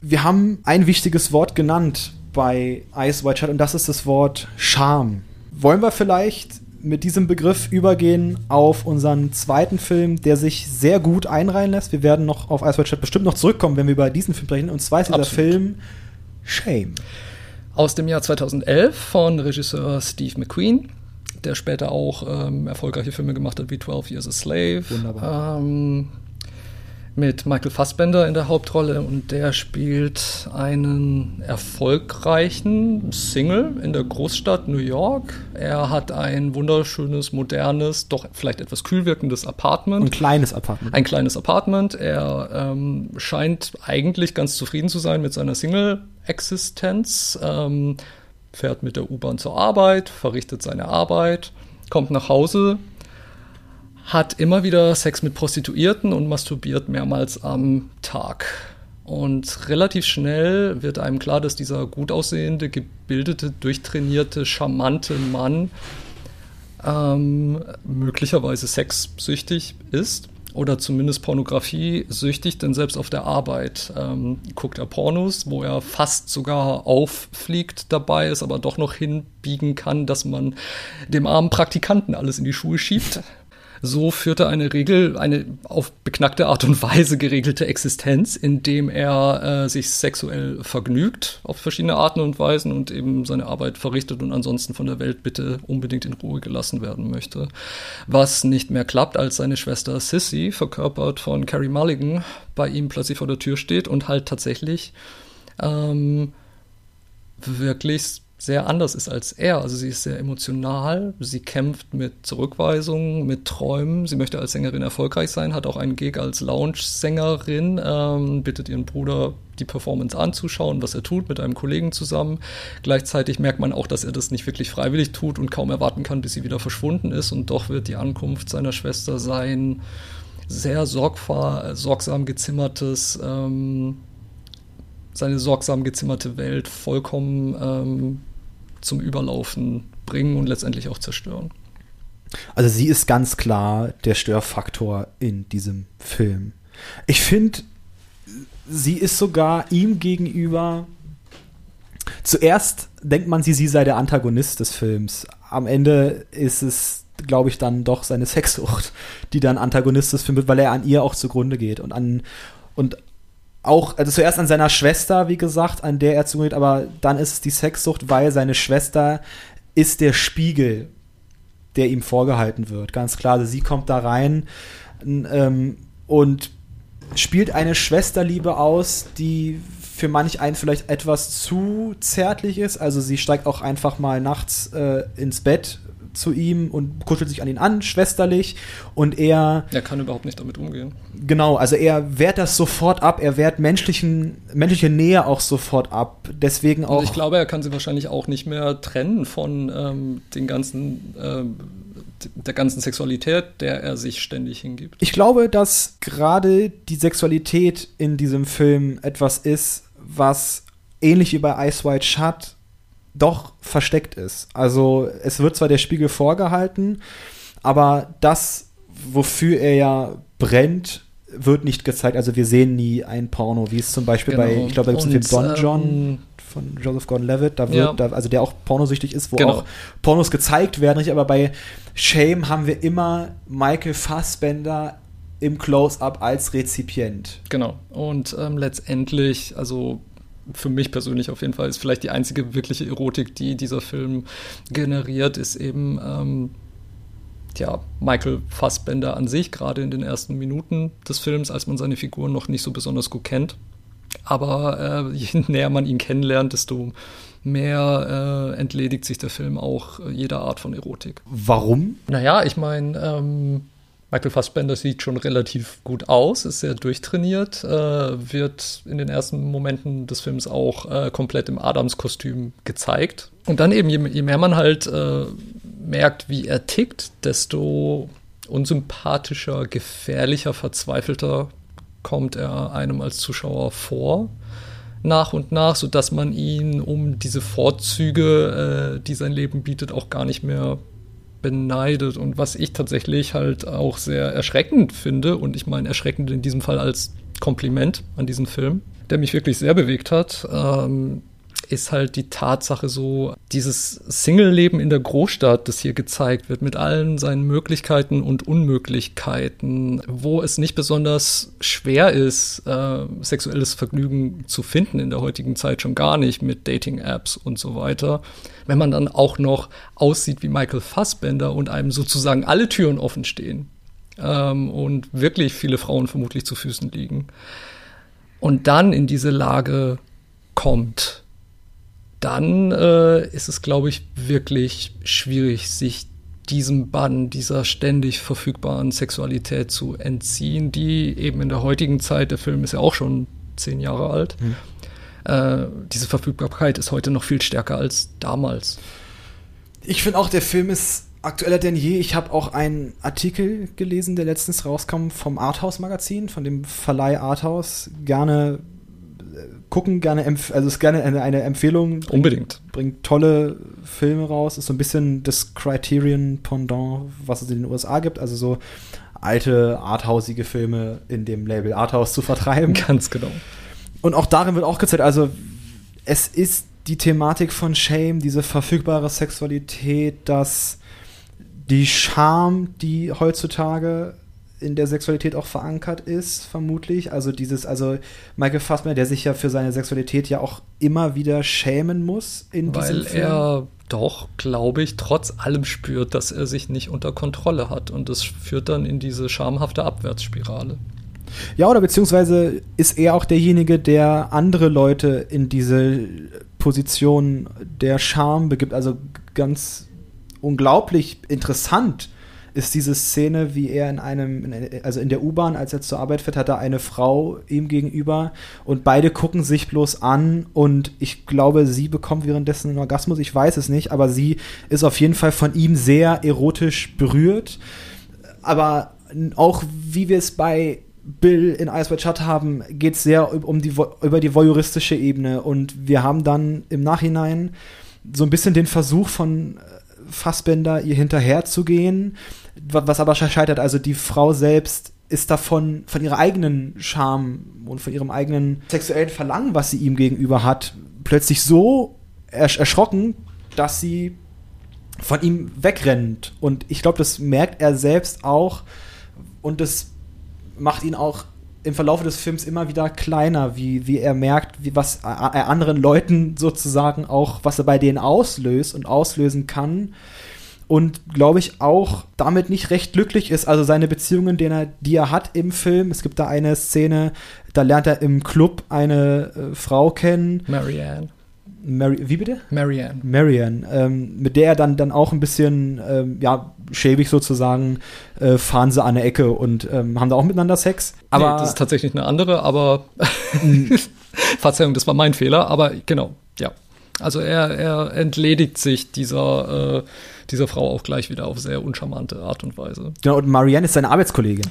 Wir haben ein wichtiges Wort genannt bei Ice White Shut und das ist das Wort Charme. Wollen wir vielleicht mit diesem Begriff übergehen auf unseren zweiten Film, der sich sehr gut einreihen lässt. Wir werden noch auf Ice White Shut bestimmt noch zurückkommen, wenn wir über diesen Film sprechen. Und zwar ist dieser Absolut. Film Shame. Aus dem Jahr 2011 von Regisseur Steve McQueen der später auch ähm, erfolgreiche Filme gemacht hat wie 12 Years a Slave. Wunderbar. Ähm, mit Michael Fassbender in der Hauptrolle und der spielt einen erfolgreichen Single in der Großstadt New York. Er hat ein wunderschönes, modernes, doch vielleicht etwas kühl wirkendes Apartment. Ein kleines Apartment. Ein kleines Apartment. Er ähm, scheint eigentlich ganz zufrieden zu sein mit seiner Single-Existenz. Ähm, fährt mit der U-Bahn zur Arbeit, verrichtet seine Arbeit, kommt nach Hause, hat immer wieder Sex mit Prostituierten und masturbiert mehrmals am Tag. Und relativ schnell wird einem klar, dass dieser gut aussehende, gebildete, durchtrainierte, charmante Mann ähm, möglicherweise sexsüchtig ist oder zumindest Pornografie süchtig, denn selbst auf der Arbeit ähm, guckt er Pornos, wo er fast sogar auffliegt dabei, ist aber doch noch hinbiegen kann, dass man dem armen Praktikanten alles in die Schuhe schiebt. So führt er eine Regel, eine auf beknackte Art und Weise geregelte Existenz, indem er äh, sich sexuell vergnügt auf verschiedene Arten und Weisen und eben seine Arbeit verrichtet und ansonsten von der Welt bitte unbedingt in Ruhe gelassen werden möchte. Was nicht mehr klappt, als seine Schwester Sissy, verkörpert von Carrie Mulligan, bei ihm plötzlich vor der Tür steht und halt tatsächlich ähm, wirklich sehr anders ist als er. Also sie ist sehr emotional, sie kämpft mit Zurückweisungen, mit Träumen. Sie möchte als Sängerin erfolgreich sein, hat auch einen Gig als Lounge-Sängerin, ähm, bittet ihren Bruder, die Performance anzuschauen, was er tut, mit einem Kollegen zusammen. Gleichzeitig merkt man auch, dass er das nicht wirklich freiwillig tut und kaum erwarten kann, bis sie wieder verschwunden ist. Und doch wird die Ankunft seiner Schwester sein sehr sorgsam gezimmertes, ähm, seine sorgsam gezimmerte Welt vollkommen ähm, zum Überlaufen bringen und letztendlich auch zerstören. Also sie ist ganz klar der Störfaktor in diesem Film. Ich finde, sie ist sogar ihm gegenüber. Zuerst denkt man, sie, sie sei der Antagonist des Films. Am Ende ist es, glaube ich, dann doch seine Sexsucht, die dann Antagonist des Films wird, weil er an ihr auch zugrunde geht und an und auch, also zuerst an seiner Schwester, wie gesagt, an der er zugeht, aber dann ist es die Sexsucht, weil seine Schwester ist der Spiegel, der ihm vorgehalten wird. Ganz klar, also sie kommt da rein ähm, und spielt eine Schwesterliebe aus, die für manch einen vielleicht etwas zu zärtlich ist. Also sie steigt auch einfach mal nachts äh, ins Bett zu ihm und kuschelt sich an ihn an, schwesterlich. Und er. Er kann überhaupt nicht damit umgehen. Genau, also er wehrt das sofort ab, er wehrt menschlichen, menschliche Nähe auch sofort ab. Deswegen auch. Und ich glaube, er kann sie wahrscheinlich auch nicht mehr trennen von ähm, den ganzen. Ähm, der ganzen Sexualität, der er sich ständig hingibt. Ich glaube, dass gerade die Sexualität in diesem Film etwas ist, was ähnlich wie bei Ice White Shut doch versteckt ist. Also es wird zwar der Spiegel vorgehalten, aber das, wofür er ja brennt, wird nicht gezeigt. Also wir sehen nie ein Porno, wie es zum Beispiel genau. bei, ich glaube, da gibt es einen Film Don John ähm, von Joseph Gordon-Levitt, da wird, ja. da, also der auch pornosüchtig ist, wo genau. auch Pornos gezeigt werden. Nicht? Aber bei Shame haben wir immer Michael Fassbender im Close-up als Rezipient. Genau. Und ähm, letztendlich, also für mich persönlich auf jeden Fall ist vielleicht die einzige wirkliche Erotik, die dieser Film generiert, ist eben ähm, ja, Michael Fassbender an sich, gerade in den ersten Minuten des Films, als man seine Figuren noch nicht so besonders gut kennt. Aber äh, je näher man ihn kennenlernt, desto mehr äh, entledigt sich der Film auch jeder Art von Erotik. Warum? Naja, ich meine, ähm, Michael Fassbender sieht schon relativ gut aus, ist sehr durchtrainiert, äh, wird in den ersten Momenten des Films auch äh, komplett im Adams-Kostüm gezeigt. Und dann eben, je, je mehr man halt äh, merkt, wie er tickt, desto unsympathischer, gefährlicher, verzweifelter kommt er einem als Zuschauer vor nach und nach, sodass man ihn um diese Vorzüge, äh, die sein Leben bietet, auch gar nicht mehr beneidet. Und was ich tatsächlich halt auch sehr erschreckend finde, und ich meine erschreckend in diesem Fall als Kompliment an diesen Film, der mich wirklich sehr bewegt hat, ähm, ist halt die Tatsache so, dieses Single-Leben in der Großstadt, das hier gezeigt wird, mit allen seinen Möglichkeiten und Unmöglichkeiten, wo es nicht besonders schwer ist, äh, sexuelles Vergnügen zu finden in der heutigen Zeit schon gar nicht mit Dating-Apps und so weiter. Wenn man dann auch noch aussieht wie Michael Fassbender und einem sozusagen alle Türen offen stehen ähm, und wirklich viele Frauen vermutlich zu Füßen liegen. Und dann in diese Lage kommt, dann äh, ist es, glaube ich, wirklich schwierig, sich diesem Bann, dieser ständig verfügbaren Sexualität zu entziehen, die eben in der heutigen Zeit, der Film ist ja auch schon zehn Jahre alt, mhm. äh, diese Verfügbarkeit ist heute noch viel stärker als damals. Ich finde auch, der Film ist aktueller denn je. Ich habe auch einen Artikel gelesen, der letztens rauskam vom Arthouse-Magazin, von dem Verleih Arthouse. Gerne gucken, gerne, also ist gerne eine, eine Empfehlung. Bringt, Unbedingt. Bringt tolle Filme raus. Ist so ein bisschen das Criterion Pendant, was es in den USA gibt. Also so alte, arthausige Filme in dem Label Arthouse zu vertreiben. Ganz genau. Und auch darin wird auch gezeigt, also es ist die Thematik von Shame, diese verfügbare Sexualität, dass die Scham, die heutzutage in der Sexualität auch verankert ist, vermutlich. Also dieses, also Michael Fassbender, der sich ja für seine Sexualität ja auch immer wieder schämen muss in Weil diesem Film. er doch, glaube ich, trotz allem spürt, dass er sich nicht unter Kontrolle hat. Und das führt dann in diese schamhafte Abwärtsspirale. Ja, oder beziehungsweise ist er auch derjenige, der andere Leute in diese Position der Scham begibt. Also ganz unglaublich interessant ist diese Szene, wie er in einem, also in der U-Bahn, als er zur Arbeit fährt, hat er eine Frau ihm gegenüber und beide gucken sich bloß an und ich glaube, sie bekommt währenddessen einen Orgasmus, ich weiß es nicht, aber sie ist auf jeden Fall von ihm sehr erotisch berührt. Aber auch wie wir es bei Bill in Ice White Shut haben, geht es sehr um die, über die voyeuristische Ebene und wir haben dann im Nachhinein so ein bisschen den Versuch von Fassbender ihr hinterherzugehen was aber scheitert. Also die Frau selbst ist davon, von ihrer eigenen Scham und von ihrem eigenen sexuellen Verlangen, was sie ihm gegenüber hat, plötzlich so ersch erschrocken, dass sie von ihm wegrennt. Und ich glaube, das merkt er selbst auch. Und das macht ihn auch im Verlauf des Films immer wieder kleiner, wie, wie er merkt, wie was er anderen Leuten sozusagen auch, was er bei denen auslöst und auslösen kann und glaube ich auch damit nicht recht glücklich ist. Also seine Beziehungen, die er, die er hat im Film. Es gibt da eine Szene, da lernt er im Club eine äh, Frau kennen. Marianne. Mary, wie bitte? Marianne. Marianne, ähm, mit der er dann, dann auch ein bisschen, ähm, ja, schäbig sozusagen, äh, fahren sie an der Ecke und ähm, haben da auch miteinander Sex. Aber nee, das ist tatsächlich eine andere, aber mhm. Verzeihung, das war mein Fehler, aber genau, ja. Also er, er entledigt sich dieser äh, dieser Frau auch gleich wieder auf sehr uncharmante Art und Weise. Genau, und Marianne ist seine Arbeitskollegin.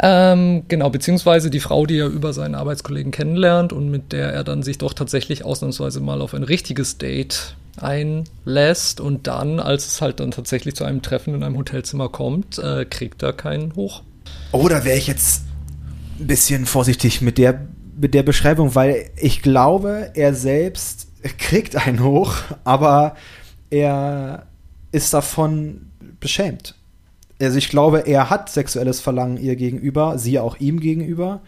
Ähm, genau, beziehungsweise die Frau, die er über seinen Arbeitskollegen kennenlernt und mit der er dann sich doch tatsächlich ausnahmsweise mal auf ein richtiges Date einlässt und dann, als es halt dann tatsächlich zu einem Treffen in einem Hotelzimmer kommt, äh, kriegt er keinen hoch. Oh, da wäre ich jetzt ein bisschen vorsichtig mit der, mit der Beschreibung, weil ich glaube, er selbst kriegt einen hoch, aber er ist davon beschämt. Also ich glaube, er hat sexuelles Verlangen ihr gegenüber, sie auch ihm gegenüber.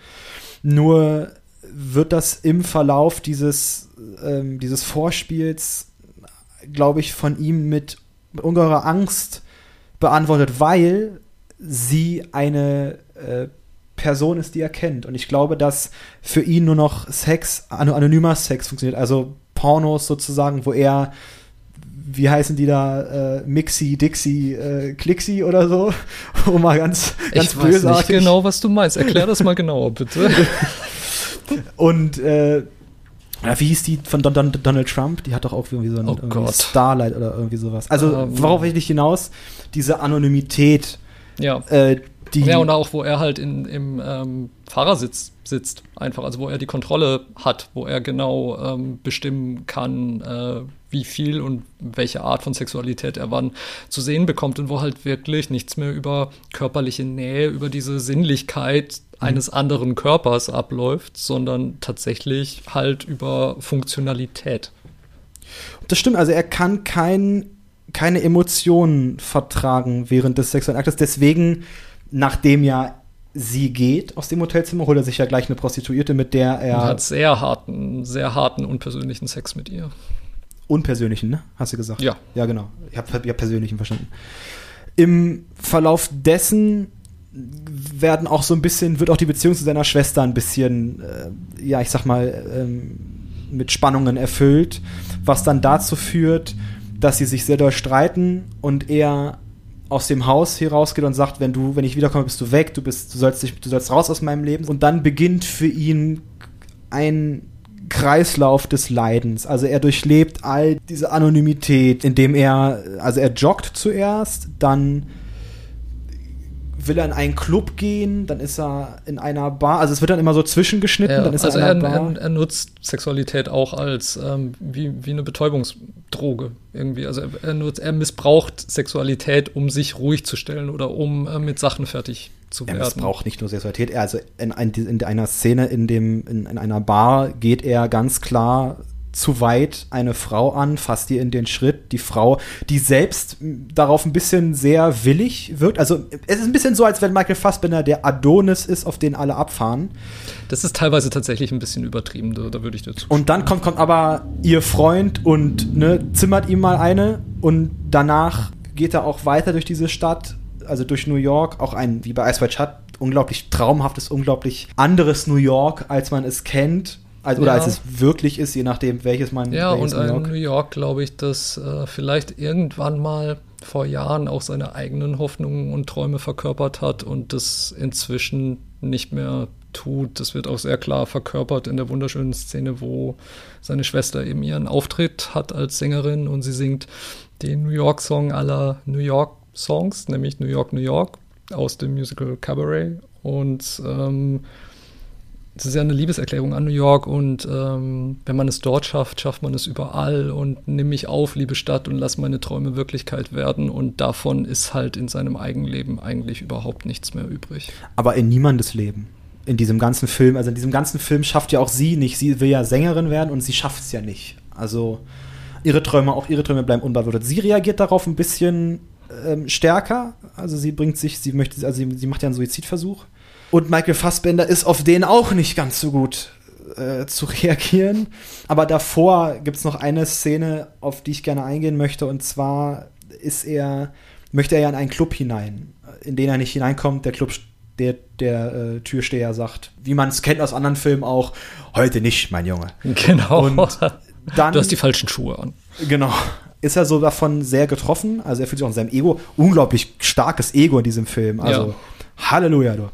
Nur wird das im Verlauf dieses, ähm, dieses Vorspiels, glaube ich, von ihm mit, ungeheurer Angst beantwortet, weil sie eine äh, Person ist, die er kennt. Und ich glaube, dass für ihn nur noch Sex, anonymer Sex funktioniert. Also Pornos sozusagen, wo er wie heißen die da, äh, Mixi, Dixie, äh, Clixi oder so, um mal ganz, ganz ich bösartig. Ich weiß nicht genau, was du meinst. Erklär das mal genauer, bitte. Und äh, wie hieß die von Don Don Donald Trump? Die hat doch auch irgendwie so ein oh Starlight oder irgendwie sowas. Also, um, worauf will ich nicht hinaus? Diese Anonymität, ja. äh, Die ja, und auch, wo er halt in, im ähm, Fahrersitz sitzt, einfach, also wo er die Kontrolle hat, wo er genau ähm, bestimmen kann, äh, wie viel und welche Art von Sexualität er wann zu sehen bekommt und wo halt wirklich nichts mehr über körperliche Nähe, über diese Sinnlichkeit mhm. eines anderen Körpers abläuft, sondern tatsächlich halt über Funktionalität. Das stimmt, also er kann kein, keine Emotionen vertragen während des sexuellen Aktes. Deswegen, nachdem ja sie geht aus dem Hotelzimmer, holt er sich ja gleich eine Prostituierte, mit der er. Und hat sehr harten, sehr harten, unpersönlichen Sex mit ihr. Unpersönlichen, ne? Hast du gesagt? Ja. Ja, genau. Ich habe hab persönlichen verstanden. Im Verlauf dessen werden auch so ein bisschen, wird auch die Beziehung zu seiner Schwester ein bisschen, äh, ja, ich sag mal, ähm, mit Spannungen erfüllt, was dann dazu führt, dass sie sich sehr doll streiten und er aus dem Haus hier rausgeht und sagt, wenn du, wenn ich wiederkomme, bist du weg, du bist, du sollst dich, du sollst raus aus meinem Leben. Und dann beginnt für ihn ein Kreislauf des Leidens. Also er durchlebt all diese Anonymität, indem er, also er joggt zuerst, dann will er in einen Club gehen, dann ist er in einer Bar, also es wird dann immer so zwischengeschnitten, ja, dann ist also er in einer er, Bar. Er, er nutzt Sexualität auch als ähm, wie, wie eine Betäubungsdroge irgendwie. Also er, nutzt, er missbraucht Sexualität, um sich ruhig zu stellen oder um äh, mit Sachen fertig zu werden. Er missbraucht nicht nur Sexualität, also in, ein, in einer Szene in, dem, in, in einer Bar geht er ganz klar zu weit eine Frau an, fasst ihr in den Schritt. Die Frau, die selbst darauf ein bisschen sehr willig wirkt. Also es ist ein bisschen so, als wenn Michael Fassbender der Adonis ist, auf den alle abfahren. Das ist teilweise tatsächlich ein bisschen übertrieben, da, da würde ich dazu. Und dann kommt, kommt aber ihr Freund und ne, zimmert ihm mal eine und danach geht er auch weiter durch diese Stadt, also durch New York, auch ein, wie bei Ice White Shut, unglaublich traumhaftes, unglaublich anderes New York, als man es kennt also, oder ja. als es wirklich ist, je nachdem, welches man. Ja, und New York, New York glaube ich, dass äh, vielleicht irgendwann mal vor Jahren auch seine eigenen Hoffnungen und Träume verkörpert hat und das inzwischen nicht mehr tut. Das wird auch sehr klar verkörpert in der wunderschönen Szene, wo seine Schwester eben ihren Auftritt hat als Sängerin und sie singt den New York-Song aller New York-Songs, nämlich New York, New York aus dem Musical Cabaret. Und ähm, es ist ja eine Liebeserklärung an New York und ähm, wenn man es dort schafft, schafft man es überall und nimm mich auf, liebe Stadt, und lass meine Träume Wirklichkeit werden. Und davon ist halt in seinem Eigenleben eigentlich überhaupt nichts mehr übrig. Aber in niemandes Leben. In diesem ganzen Film, also in diesem ganzen Film schafft ja auch sie nicht. Sie will ja Sängerin werden und sie schafft es ja nicht. Also ihre Träume, auch ihre Träume bleiben unbeantwortet. Sie reagiert darauf ein bisschen ähm, stärker. Also sie bringt sich, sie möchte, also sie, sie macht ja einen Suizidversuch und Michael Fassbender ist auf den auch nicht ganz so gut äh, zu reagieren. Aber davor gibt es noch eine Szene, auf die ich gerne eingehen möchte. Und zwar ist er, möchte er ja in einen Club hinein, in den er nicht hineinkommt. Der Club, der, der äh, Türsteher sagt, wie man es kennt aus anderen Filmen auch, heute nicht, mein Junge. Genau. Und dann, du hast die falschen Schuhe an. Genau ist er so davon sehr getroffen. Also er fühlt sich auch in seinem Ego, unglaublich starkes Ego in diesem Film. Also ja. Halleluja, du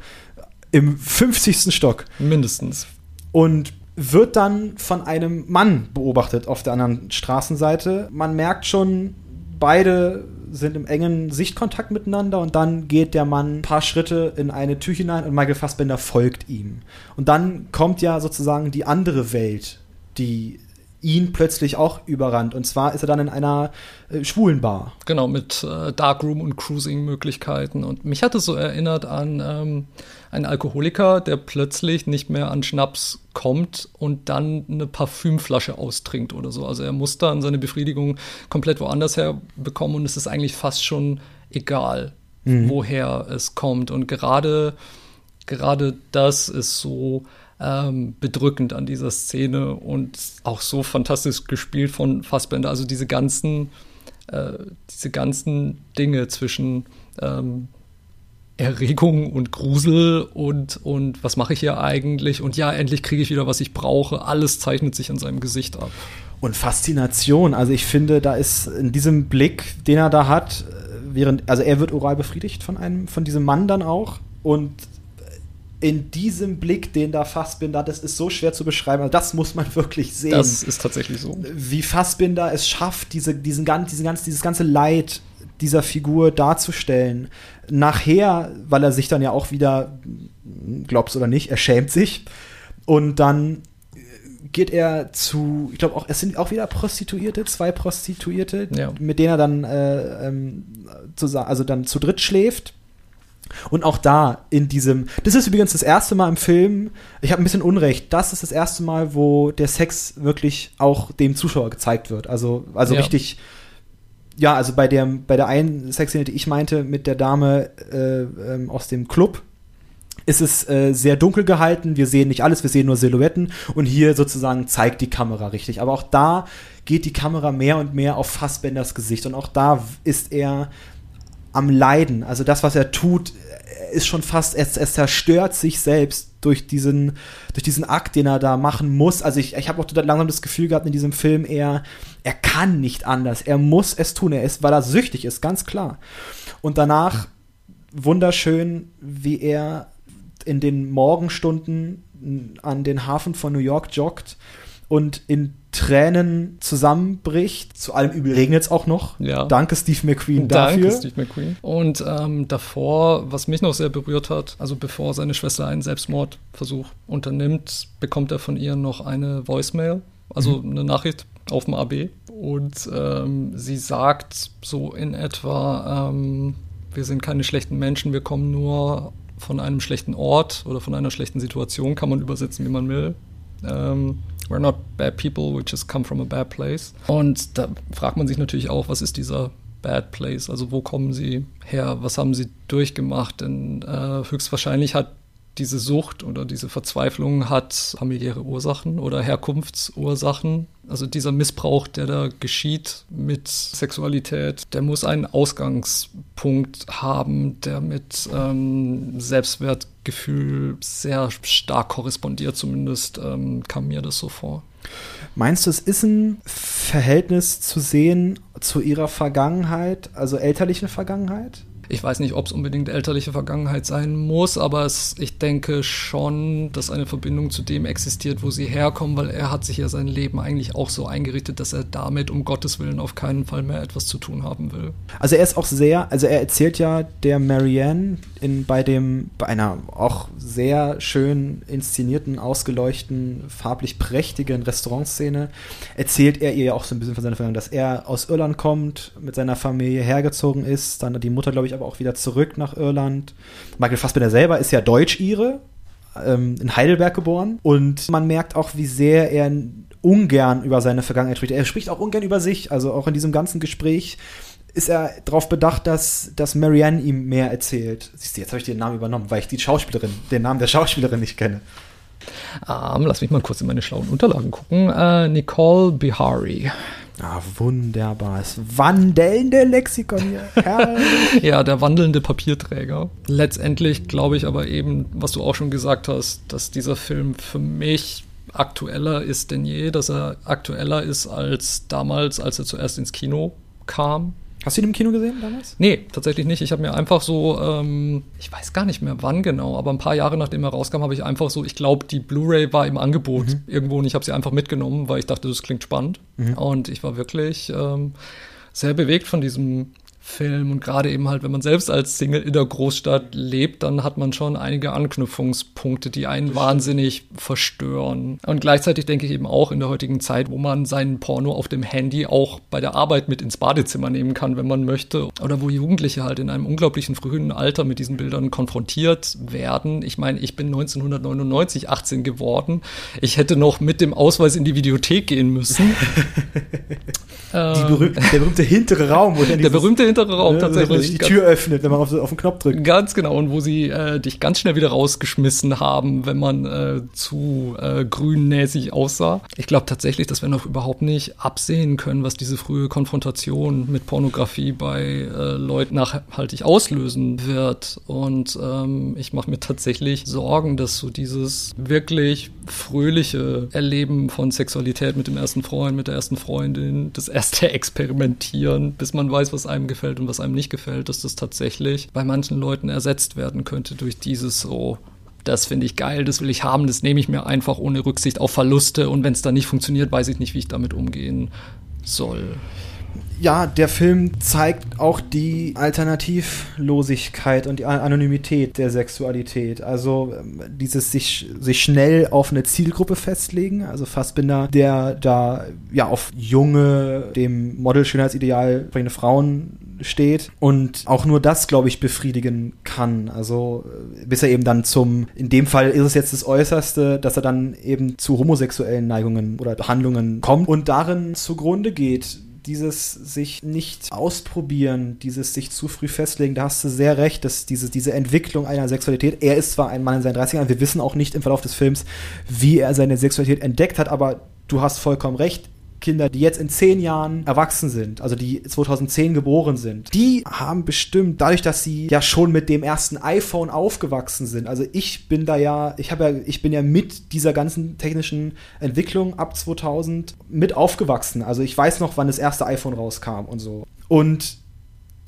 im 50. Stock. Mindestens. Und wird dann von einem Mann beobachtet auf der anderen Straßenseite. Man merkt schon, beide sind im engen Sichtkontakt miteinander und dann geht der Mann ein paar Schritte in eine Tür hinein und Michael Fassbender folgt ihm. Und dann kommt ja sozusagen die andere Welt, die ihn plötzlich auch überrannt. Und zwar ist er dann in einer äh, schwulen Bar. Genau, mit äh, Darkroom und Cruising-Möglichkeiten. Und mich hat es so erinnert an ähm, einen Alkoholiker, der plötzlich nicht mehr an Schnaps kommt und dann eine Parfümflasche austrinkt oder so. Also er muss dann seine Befriedigung komplett woanders her bekommen und es ist eigentlich fast schon egal, mhm. woher es kommt. Und gerade, gerade das ist so ähm, bedrückend an dieser Szene und auch so fantastisch gespielt von Fassbender. Also diese ganzen, äh, diese ganzen Dinge zwischen ähm, Erregung und Grusel und, und was mache ich hier eigentlich? Und ja, endlich kriege ich wieder, was ich brauche. Alles zeichnet sich an seinem Gesicht ab. Und Faszination. Also ich finde, da ist in diesem Blick, den er da hat, äh, während, also er wird oral befriedigt von einem, von diesem Mann dann auch. Und in diesem Blick, den da Fassbinder, das ist so schwer zu beschreiben, also das muss man wirklich sehen. Das ist tatsächlich so. Wie Fassbinder es schafft, diese, diesen, diesen ganz, dieses ganze Leid dieser Figur darzustellen. Nachher, weil er sich dann ja auch wieder, glaubst oder nicht, er schämt sich. Und dann geht er zu, ich glaube auch, es sind auch wieder Prostituierte, zwei Prostituierte, ja. mit denen er dann äh, ähm, zusammen, also dann zu dritt schläft. Und auch da in diesem, das ist übrigens das erste Mal im Film, ich habe ein bisschen Unrecht, das ist das erste Mal, wo der Sex wirklich auch dem Zuschauer gezeigt wird. Also, also ja. richtig, ja, also bei der, bei der einen Sexszene, die ich meinte, mit der Dame äh, ähm, aus dem Club, ist es äh, sehr dunkel gehalten. Wir sehen nicht alles, wir sehen nur Silhouetten. Und hier sozusagen zeigt die Kamera richtig. Aber auch da geht die Kamera mehr und mehr auf Fassbenders Gesicht. Und auch da ist er am Leiden. Also das, was er tut, ist schon fast, er, er zerstört sich selbst durch diesen, durch diesen Akt, den er da machen muss. Also ich, ich habe auch langsam das Gefühl gehabt in diesem Film, er, er kann nicht anders. Er muss es tun. Er ist, weil er süchtig ist, ganz klar. Und danach wunderschön, wie er in den Morgenstunden an den Hafen von New York joggt und in Tränen zusammenbricht. Zu allem Übel regnet es auch noch. Ja. Danke Steve McQueen dafür. Danke Steve McQueen. Und ähm, davor, was mich noch sehr berührt hat, also bevor seine Schwester einen Selbstmordversuch unternimmt, bekommt er von ihr noch eine Voicemail, also mhm. eine Nachricht auf dem AB. Und ähm, sie sagt so in etwa, ähm, wir sind keine schlechten Menschen, wir kommen nur von einem schlechten Ort oder von einer schlechten Situation, kann man übersetzen, wie man will. Ähm, we're not bad people, we just come from a bad place. Und da fragt man sich natürlich auch, was ist dieser bad place? Also wo kommen sie her? Was haben sie durchgemacht? Denn äh, höchstwahrscheinlich hat diese Sucht oder diese Verzweiflung hat familiäre Ursachen oder Herkunftsursachen. Also dieser Missbrauch, der da geschieht mit Sexualität, der muss einen Ausgangspunkt haben, der mit ähm, Selbstwertgefühl sehr stark korrespondiert. Zumindest ähm, kam mir das so vor. Meinst du, es ist ein Verhältnis zu sehen zu ihrer Vergangenheit, also elterliche Vergangenheit? Ich weiß nicht, ob es unbedingt elterliche Vergangenheit sein muss, aber es, ich denke schon, dass eine Verbindung zu dem existiert, wo sie herkommen, weil er hat sich ja sein Leben eigentlich auch so eingerichtet, dass er damit um Gottes Willen auf keinen Fall mehr etwas zu tun haben will. Also er ist auch sehr, also er erzählt ja der Marianne in bei dem bei einer auch sehr schön inszenierten, ausgeleuchteten, farblich prächtigen Restaurantszene erzählt er ihr ja auch so ein bisschen von seiner Vergangenheit, dass er aus Irland kommt, mit seiner Familie hergezogen ist, dann die Mutter glaube ich aber auch wieder zurück nach Irland. Michael Fassbender selber ist ja Deutsch-Ire, ähm, in Heidelberg geboren. Und man merkt auch, wie sehr er ungern über seine Vergangenheit spricht. Er spricht auch ungern über sich. Also auch in diesem ganzen Gespräch ist er darauf bedacht, dass, dass Marianne ihm mehr erzählt. Siehst du, jetzt habe ich den Namen übernommen, weil ich die Schauspielerin, den Namen der Schauspielerin nicht kenne. Ähm, lass mich mal kurz in meine schlauen Unterlagen gucken. Uh, Nicole Bihari. Ah, wunderbar. Das wandelnde Lexikon hier. ja, der wandelnde Papierträger. Letztendlich glaube ich aber eben, was du auch schon gesagt hast, dass dieser Film für mich aktueller ist denn je, dass er aktueller ist als damals, als er zuerst ins Kino kam. Hast du ihn im Kino gesehen damals? Nee, tatsächlich nicht. Ich habe mir einfach so, ähm, ich weiß gar nicht mehr wann genau, aber ein paar Jahre nachdem er rauskam, habe ich einfach so, ich glaube, die Blu-ray war im Angebot mhm. irgendwo und ich habe sie einfach mitgenommen, weil ich dachte, das klingt spannend. Mhm. Und ich war wirklich ähm, sehr bewegt von diesem Film und gerade eben halt, wenn man selbst als Single in der Großstadt lebt, dann hat man schon einige Anknüpfungspunkte, die einen wahnsinnig verstören. Und gleichzeitig denke ich eben auch in der heutigen Zeit, wo man seinen Porno auf dem Handy auch bei der Arbeit mit ins Badezimmer nehmen kann, wenn man möchte, oder wo Jugendliche halt in einem unglaublichen frühen Alter mit diesen Bildern konfrontiert werden. Ich meine, ich bin 1999 18 geworden. Ich hätte noch mit dem Ausweis in die Videothek gehen müssen. berühmte, der berühmte hintere Raum, wo der berühmte hintere Raum ja, tatsächlich. die Tür öffnet, wenn man auf, auf, den Knopf drückt. Ganz genau, und wo sie äh, dich ganz schnell wieder rausgeschmissen haben, wenn man äh, zu äh, grünnäsig aussah. Ich glaube tatsächlich, dass wir noch überhaupt nicht absehen können, was diese frühe Konfrontation mit Pornografie bei äh, Leuten nachhaltig auslösen wird. Und ähm, ich mache mir tatsächlich Sorgen, dass so dieses wirklich fröhliche Erleben von Sexualität mit dem ersten Freund, mit der ersten Freundin, das erste Experimentieren, bis man weiß, was einem gefällt und was einem nicht gefällt, dass das tatsächlich bei manchen Leuten ersetzt werden könnte durch dieses so, das finde ich geil, das will ich haben, das nehme ich mir einfach ohne Rücksicht auf Verluste und wenn es dann nicht funktioniert, weiß ich nicht, wie ich damit umgehen soll. Ja, der Film zeigt auch die Alternativlosigkeit und die Anonymität der Sexualität. Also ähm, dieses sich, sich schnell auf eine Zielgruppe festlegen. Also Fassbinder, der da ja auf junge, dem Model-Schönheitsideal bringende Frauen steht und auch nur das, glaube ich, befriedigen kann. Also äh, bis er eben dann zum, in dem Fall ist es jetzt das Äußerste, dass er dann eben zu homosexuellen Neigungen oder Handlungen kommt und darin zugrunde geht dieses sich nicht ausprobieren, dieses sich zu früh festlegen, da hast du sehr recht, dass diese, diese Entwicklung einer Sexualität, er ist zwar ein Mann in seinen 30ern, wir wissen auch nicht im Verlauf des Films, wie er seine Sexualität entdeckt hat, aber du hast vollkommen recht, Kinder, die jetzt in zehn Jahren erwachsen sind, also die 2010 geboren sind, die haben bestimmt, dadurch, dass sie ja schon mit dem ersten iPhone aufgewachsen sind, also ich bin da ja, ich habe ja, ich bin ja mit dieser ganzen technischen Entwicklung ab 2000 mit aufgewachsen. Also ich weiß noch, wann das erste iPhone rauskam und so. Und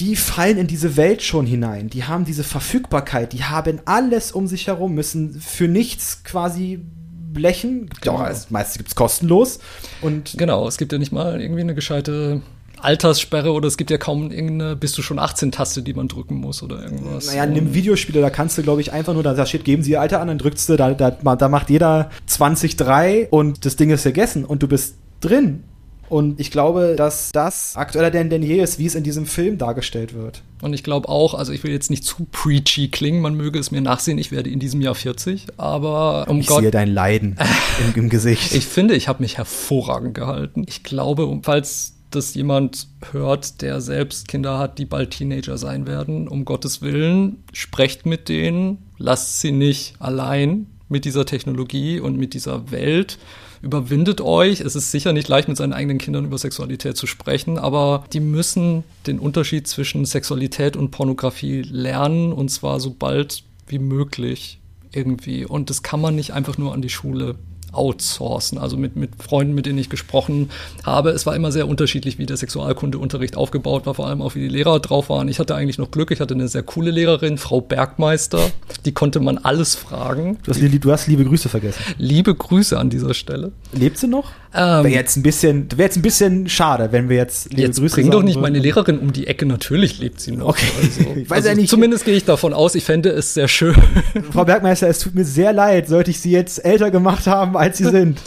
die fallen in diese Welt schon hinein. Die haben diese Verfügbarkeit, die haben alles um sich herum, müssen für nichts quasi blechen. Genau. Ja, meistens gibt es kostenlos. Und genau, es gibt ja nicht mal irgendwie eine gescheite Alterssperre oder es gibt ja kaum irgendeine bist du schon 18 Taste, die man drücken muss oder irgendwas. Naja, in einem Videospiel, da kannst du, glaube ich, einfach nur, da steht, geben sie ihr Alter an, dann drückst du, da, da, da macht jeder 20-3 und das Ding ist vergessen und du bist drin. Und ich glaube, dass das aktueller denn denn je ist, wie es in diesem Film dargestellt wird. Und ich glaube auch, also ich will jetzt nicht zu preachy klingen, man möge es mir nachsehen, ich werde in diesem Jahr 40, aber um ich Gott. sehe dein Leiden im, im Gesicht. Ich finde, ich habe mich hervorragend gehalten. Ich glaube, falls das jemand hört, der selbst Kinder hat, die bald Teenager sein werden, um Gottes Willen, sprecht mit denen, lasst sie nicht allein mit dieser Technologie und mit dieser Welt überwindet euch. Es ist sicher nicht leicht, mit seinen eigenen Kindern über Sexualität zu sprechen, aber die müssen den Unterschied zwischen Sexualität und Pornografie lernen und zwar so bald wie möglich irgendwie. Und das kann man nicht einfach nur an die Schule outsourcen. Also mit, mit Freunden, mit denen ich gesprochen habe. Es war immer sehr unterschiedlich, wie der Sexualkundeunterricht aufgebaut war, vor allem auch wie die Lehrer drauf waren. Ich hatte eigentlich noch Glück, ich hatte eine sehr coole Lehrerin, Frau Bergmeister. Die konnte man alles fragen. Du hast, du hast liebe Grüße vergessen. Liebe Grüße an dieser Stelle. Lebt sie noch? Ähm, wäre jetzt ein bisschen, wäre jetzt ein bisschen schade, wenn wir jetzt liebe jetzt Grüße bring doch nicht würden. meine Lehrerin um die Ecke. Natürlich lebt sie noch. Okay. Also, ich weiß also ja nicht. Zumindest gehe ich davon aus. Ich fände es sehr schön. Frau Bergmeister, es tut mir sehr leid, sollte ich Sie jetzt älter gemacht haben, als Sie sind.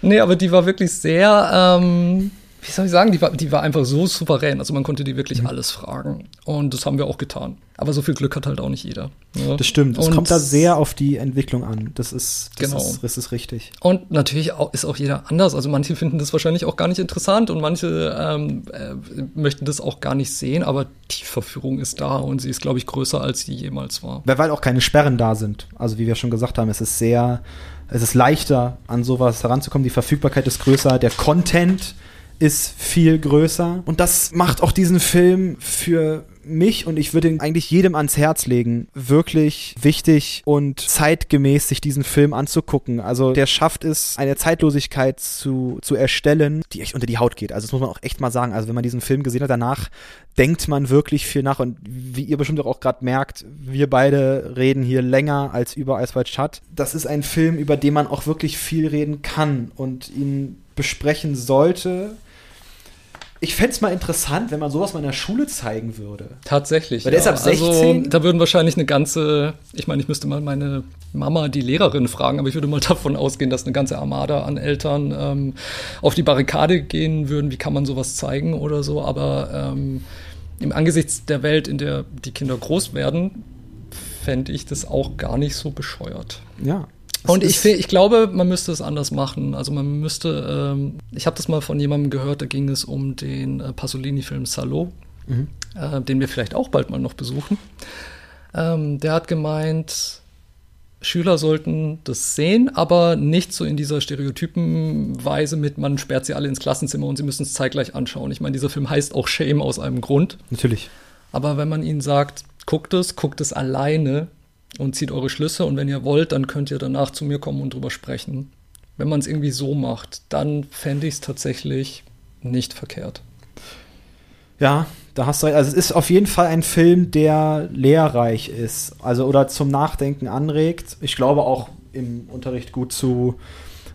nee, aber die war wirklich sehr, ähm, wie soll ich sagen, die war, die war einfach so souverän. Also man konnte die wirklich mhm. alles fragen. Und das haben wir auch getan. Aber so viel Glück hat halt auch nicht jeder. Ne? Das stimmt. Es kommt da sehr auf die Entwicklung an. Das ist, das, genau. ist, das ist richtig. Und natürlich auch, ist auch jeder anders. Also manche finden das wahrscheinlich auch gar nicht interessant und manche ähm, äh, möchten das auch gar nicht sehen. Aber die Verführung ist da und sie ist, glaube ich, größer, als sie jemals war. Weil auch keine Sperren da sind. Also wie wir schon gesagt haben, es ist sehr, es ist leichter, an sowas heranzukommen. Die Verfügbarkeit ist größer. Der Content ist viel größer. Und das macht auch diesen Film für mich und ich würde ihn eigentlich jedem ans Herz legen, wirklich wichtig und zeitgemäß sich diesen Film anzugucken. Also der schafft es, eine Zeitlosigkeit zu, zu erstellen, die echt unter die Haut geht. Also das muss man auch echt mal sagen. Also wenn man diesen Film gesehen hat, danach denkt man wirklich viel nach und wie ihr bestimmt auch gerade merkt, wir beide reden hier länger als über Eiswald Chat. Das ist ein Film, über den man auch wirklich viel reden kann und ihn besprechen sollte ich fände es mal interessant, wenn man sowas mal in der Schule zeigen würde. Tatsächlich. Weil der ja. ist ab 16. Also, da würden wahrscheinlich eine ganze, ich meine, ich müsste mal meine Mama, die Lehrerin, fragen, aber ich würde mal davon ausgehen, dass eine ganze Armada an Eltern ähm, auf die Barrikade gehen würden. Wie kann man sowas zeigen oder so? Aber ähm, im Angesichts der Welt, in der die Kinder groß werden, fände ich das auch gar nicht so bescheuert. Ja, und ich, ich glaube, man müsste es anders machen. Also man müsste, ähm, ich habe das mal von jemandem gehört, da ging es um den äh, Pasolini-Film Salo, mhm. äh, den wir vielleicht auch bald mal noch besuchen. Ähm, der hat gemeint, Schüler sollten das sehen, aber nicht so in dieser Stereotypenweise mit, man sperrt sie alle ins Klassenzimmer und sie müssen es zeitgleich anschauen. Ich meine, dieser Film heißt auch Shame aus einem Grund. Natürlich. Aber wenn man ihnen sagt, guckt es, guckt es alleine, und zieht eure Schlüsse und wenn ihr wollt, dann könnt ihr danach zu mir kommen und drüber sprechen. Wenn man es irgendwie so macht, dann fände ich es tatsächlich nicht verkehrt. Ja, da hast du recht. Also es ist auf jeden Fall ein Film, der lehrreich ist. Also oder zum Nachdenken anregt. Ich glaube auch im Unterricht gut zu,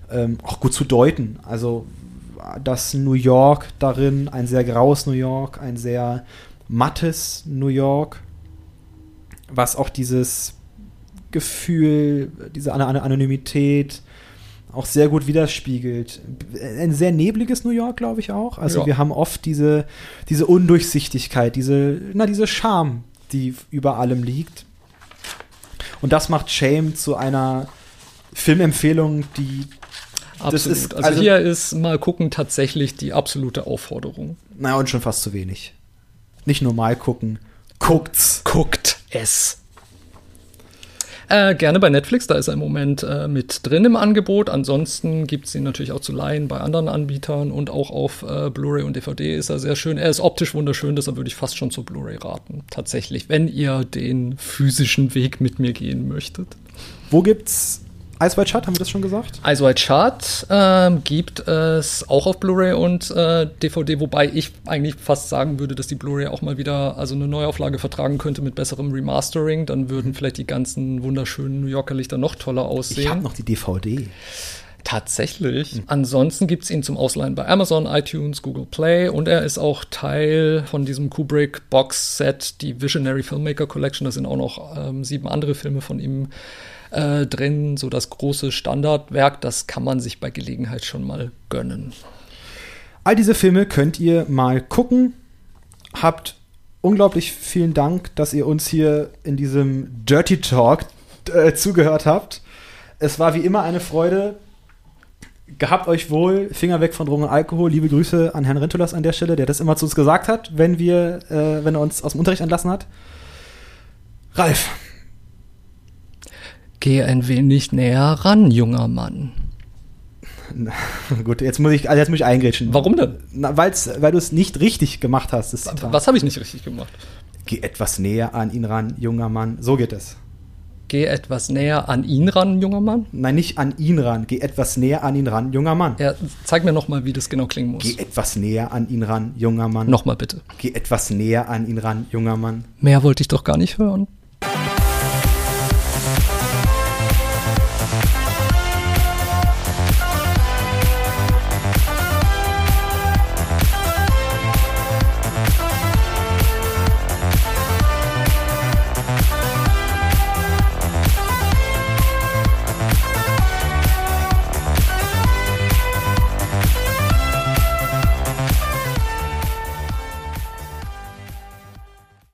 ähm, auch gut zu deuten. Also das New York darin, ein sehr graues New York, ein sehr mattes New York, was auch dieses Gefühl, diese Anonymität auch sehr gut widerspiegelt. Ein sehr nebliges New York, glaube ich auch. Also ja. wir haben oft diese, diese Undurchsichtigkeit, diese, na, diese Charme, die über allem liegt. Und das macht Shame zu einer Filmempfehlung, die Absolut. Ist, also, also, hier ist mal gucken tatsächlich die absolute Aufforderung. Naja, und schon fast zu wenig. Nicht nur mal gucken, guckt's. Guckt es. Äh, gerne bei Netflix, da ist er im Moment äh, mit drin im Angebot. Ansonsten gibt es ihn natürlich auch zu leihen bei anderen Anbietern und auch auf äh, Blu-ray und DVD ist er sehr schön. Er ist optisch wunderschön, deshalb würde ich fast schon zur Blu-ray raten. Tatsächlich, wenn ihr den physischen Weg mit mir gehen möchtet. Wo gibt's Ice White Shut, haben wir das schon gesagt? Ice White Shut ähm, gibt es auch auf Blu-ray und äh, DVD, wobei ich eigentlich fast sagen würde, dass die Blu-ray auch mal wieder also eine Neuauflage vertragen könnte mit besserem Remastering. Dann würden mhm. vielleicht die ganzen wunderschönen New Yorker Lichter noch toller aussehen. Ich habe noch die DVD. Tatsächlich. Mhm. Ansonsten gibt es ihn zum Ausleihen bei Amazon, iTunes, Google Play und er ist auch Teil von diesem Kubrick Box Set, die Visionary Filmmaker Collection. Da sind auch noch ähm, sieben andere Filme von ihm äh, drin, so das große Standardwerk, das kann man sich bei Gelegenheit schon mal gönnen. All diese Filme könnt ihr mal gucken. Habt unglaublich vielen Dank, dass ihr uns hier in diesem Dirty Talk äh, zugehört habt. Es war wie immer eine Freude. Gehabt euch wohl, Finger weg von Drogen und Alkohol. Liebe Grüße an Herrn Rentulas an der Stelle, der das immer zu uns gesagt hat, wenn wir, äh, wenn er uns aus dem Unterricht entlassen hat. Ralf, Geh ein wenig näher ran, junger Mann. Na, gut, jetzt muss ich, also jetzt muss ich eingrätschen. Warum denn? Na, weil's, weil du es nicht richtig gemacht hast. Was, was habe ich nicht richtig gemacht? Geh etwas näher an ihn ran, junger Mann. So geht es. Geh etwas näher an ihn ran, junger Mann? Nein, nicht an ihn ran. Geh etwas näher an ihn ran, junger Mann. Ja, zeig mir noch mal, wie das genau klingen muss. Geh etwas näher an ihn ran, junger Mann. Nochmal bitte. Geh etwas näher an ihn ran, junger Mann. Mehr wollte ich doch gar nicht hören.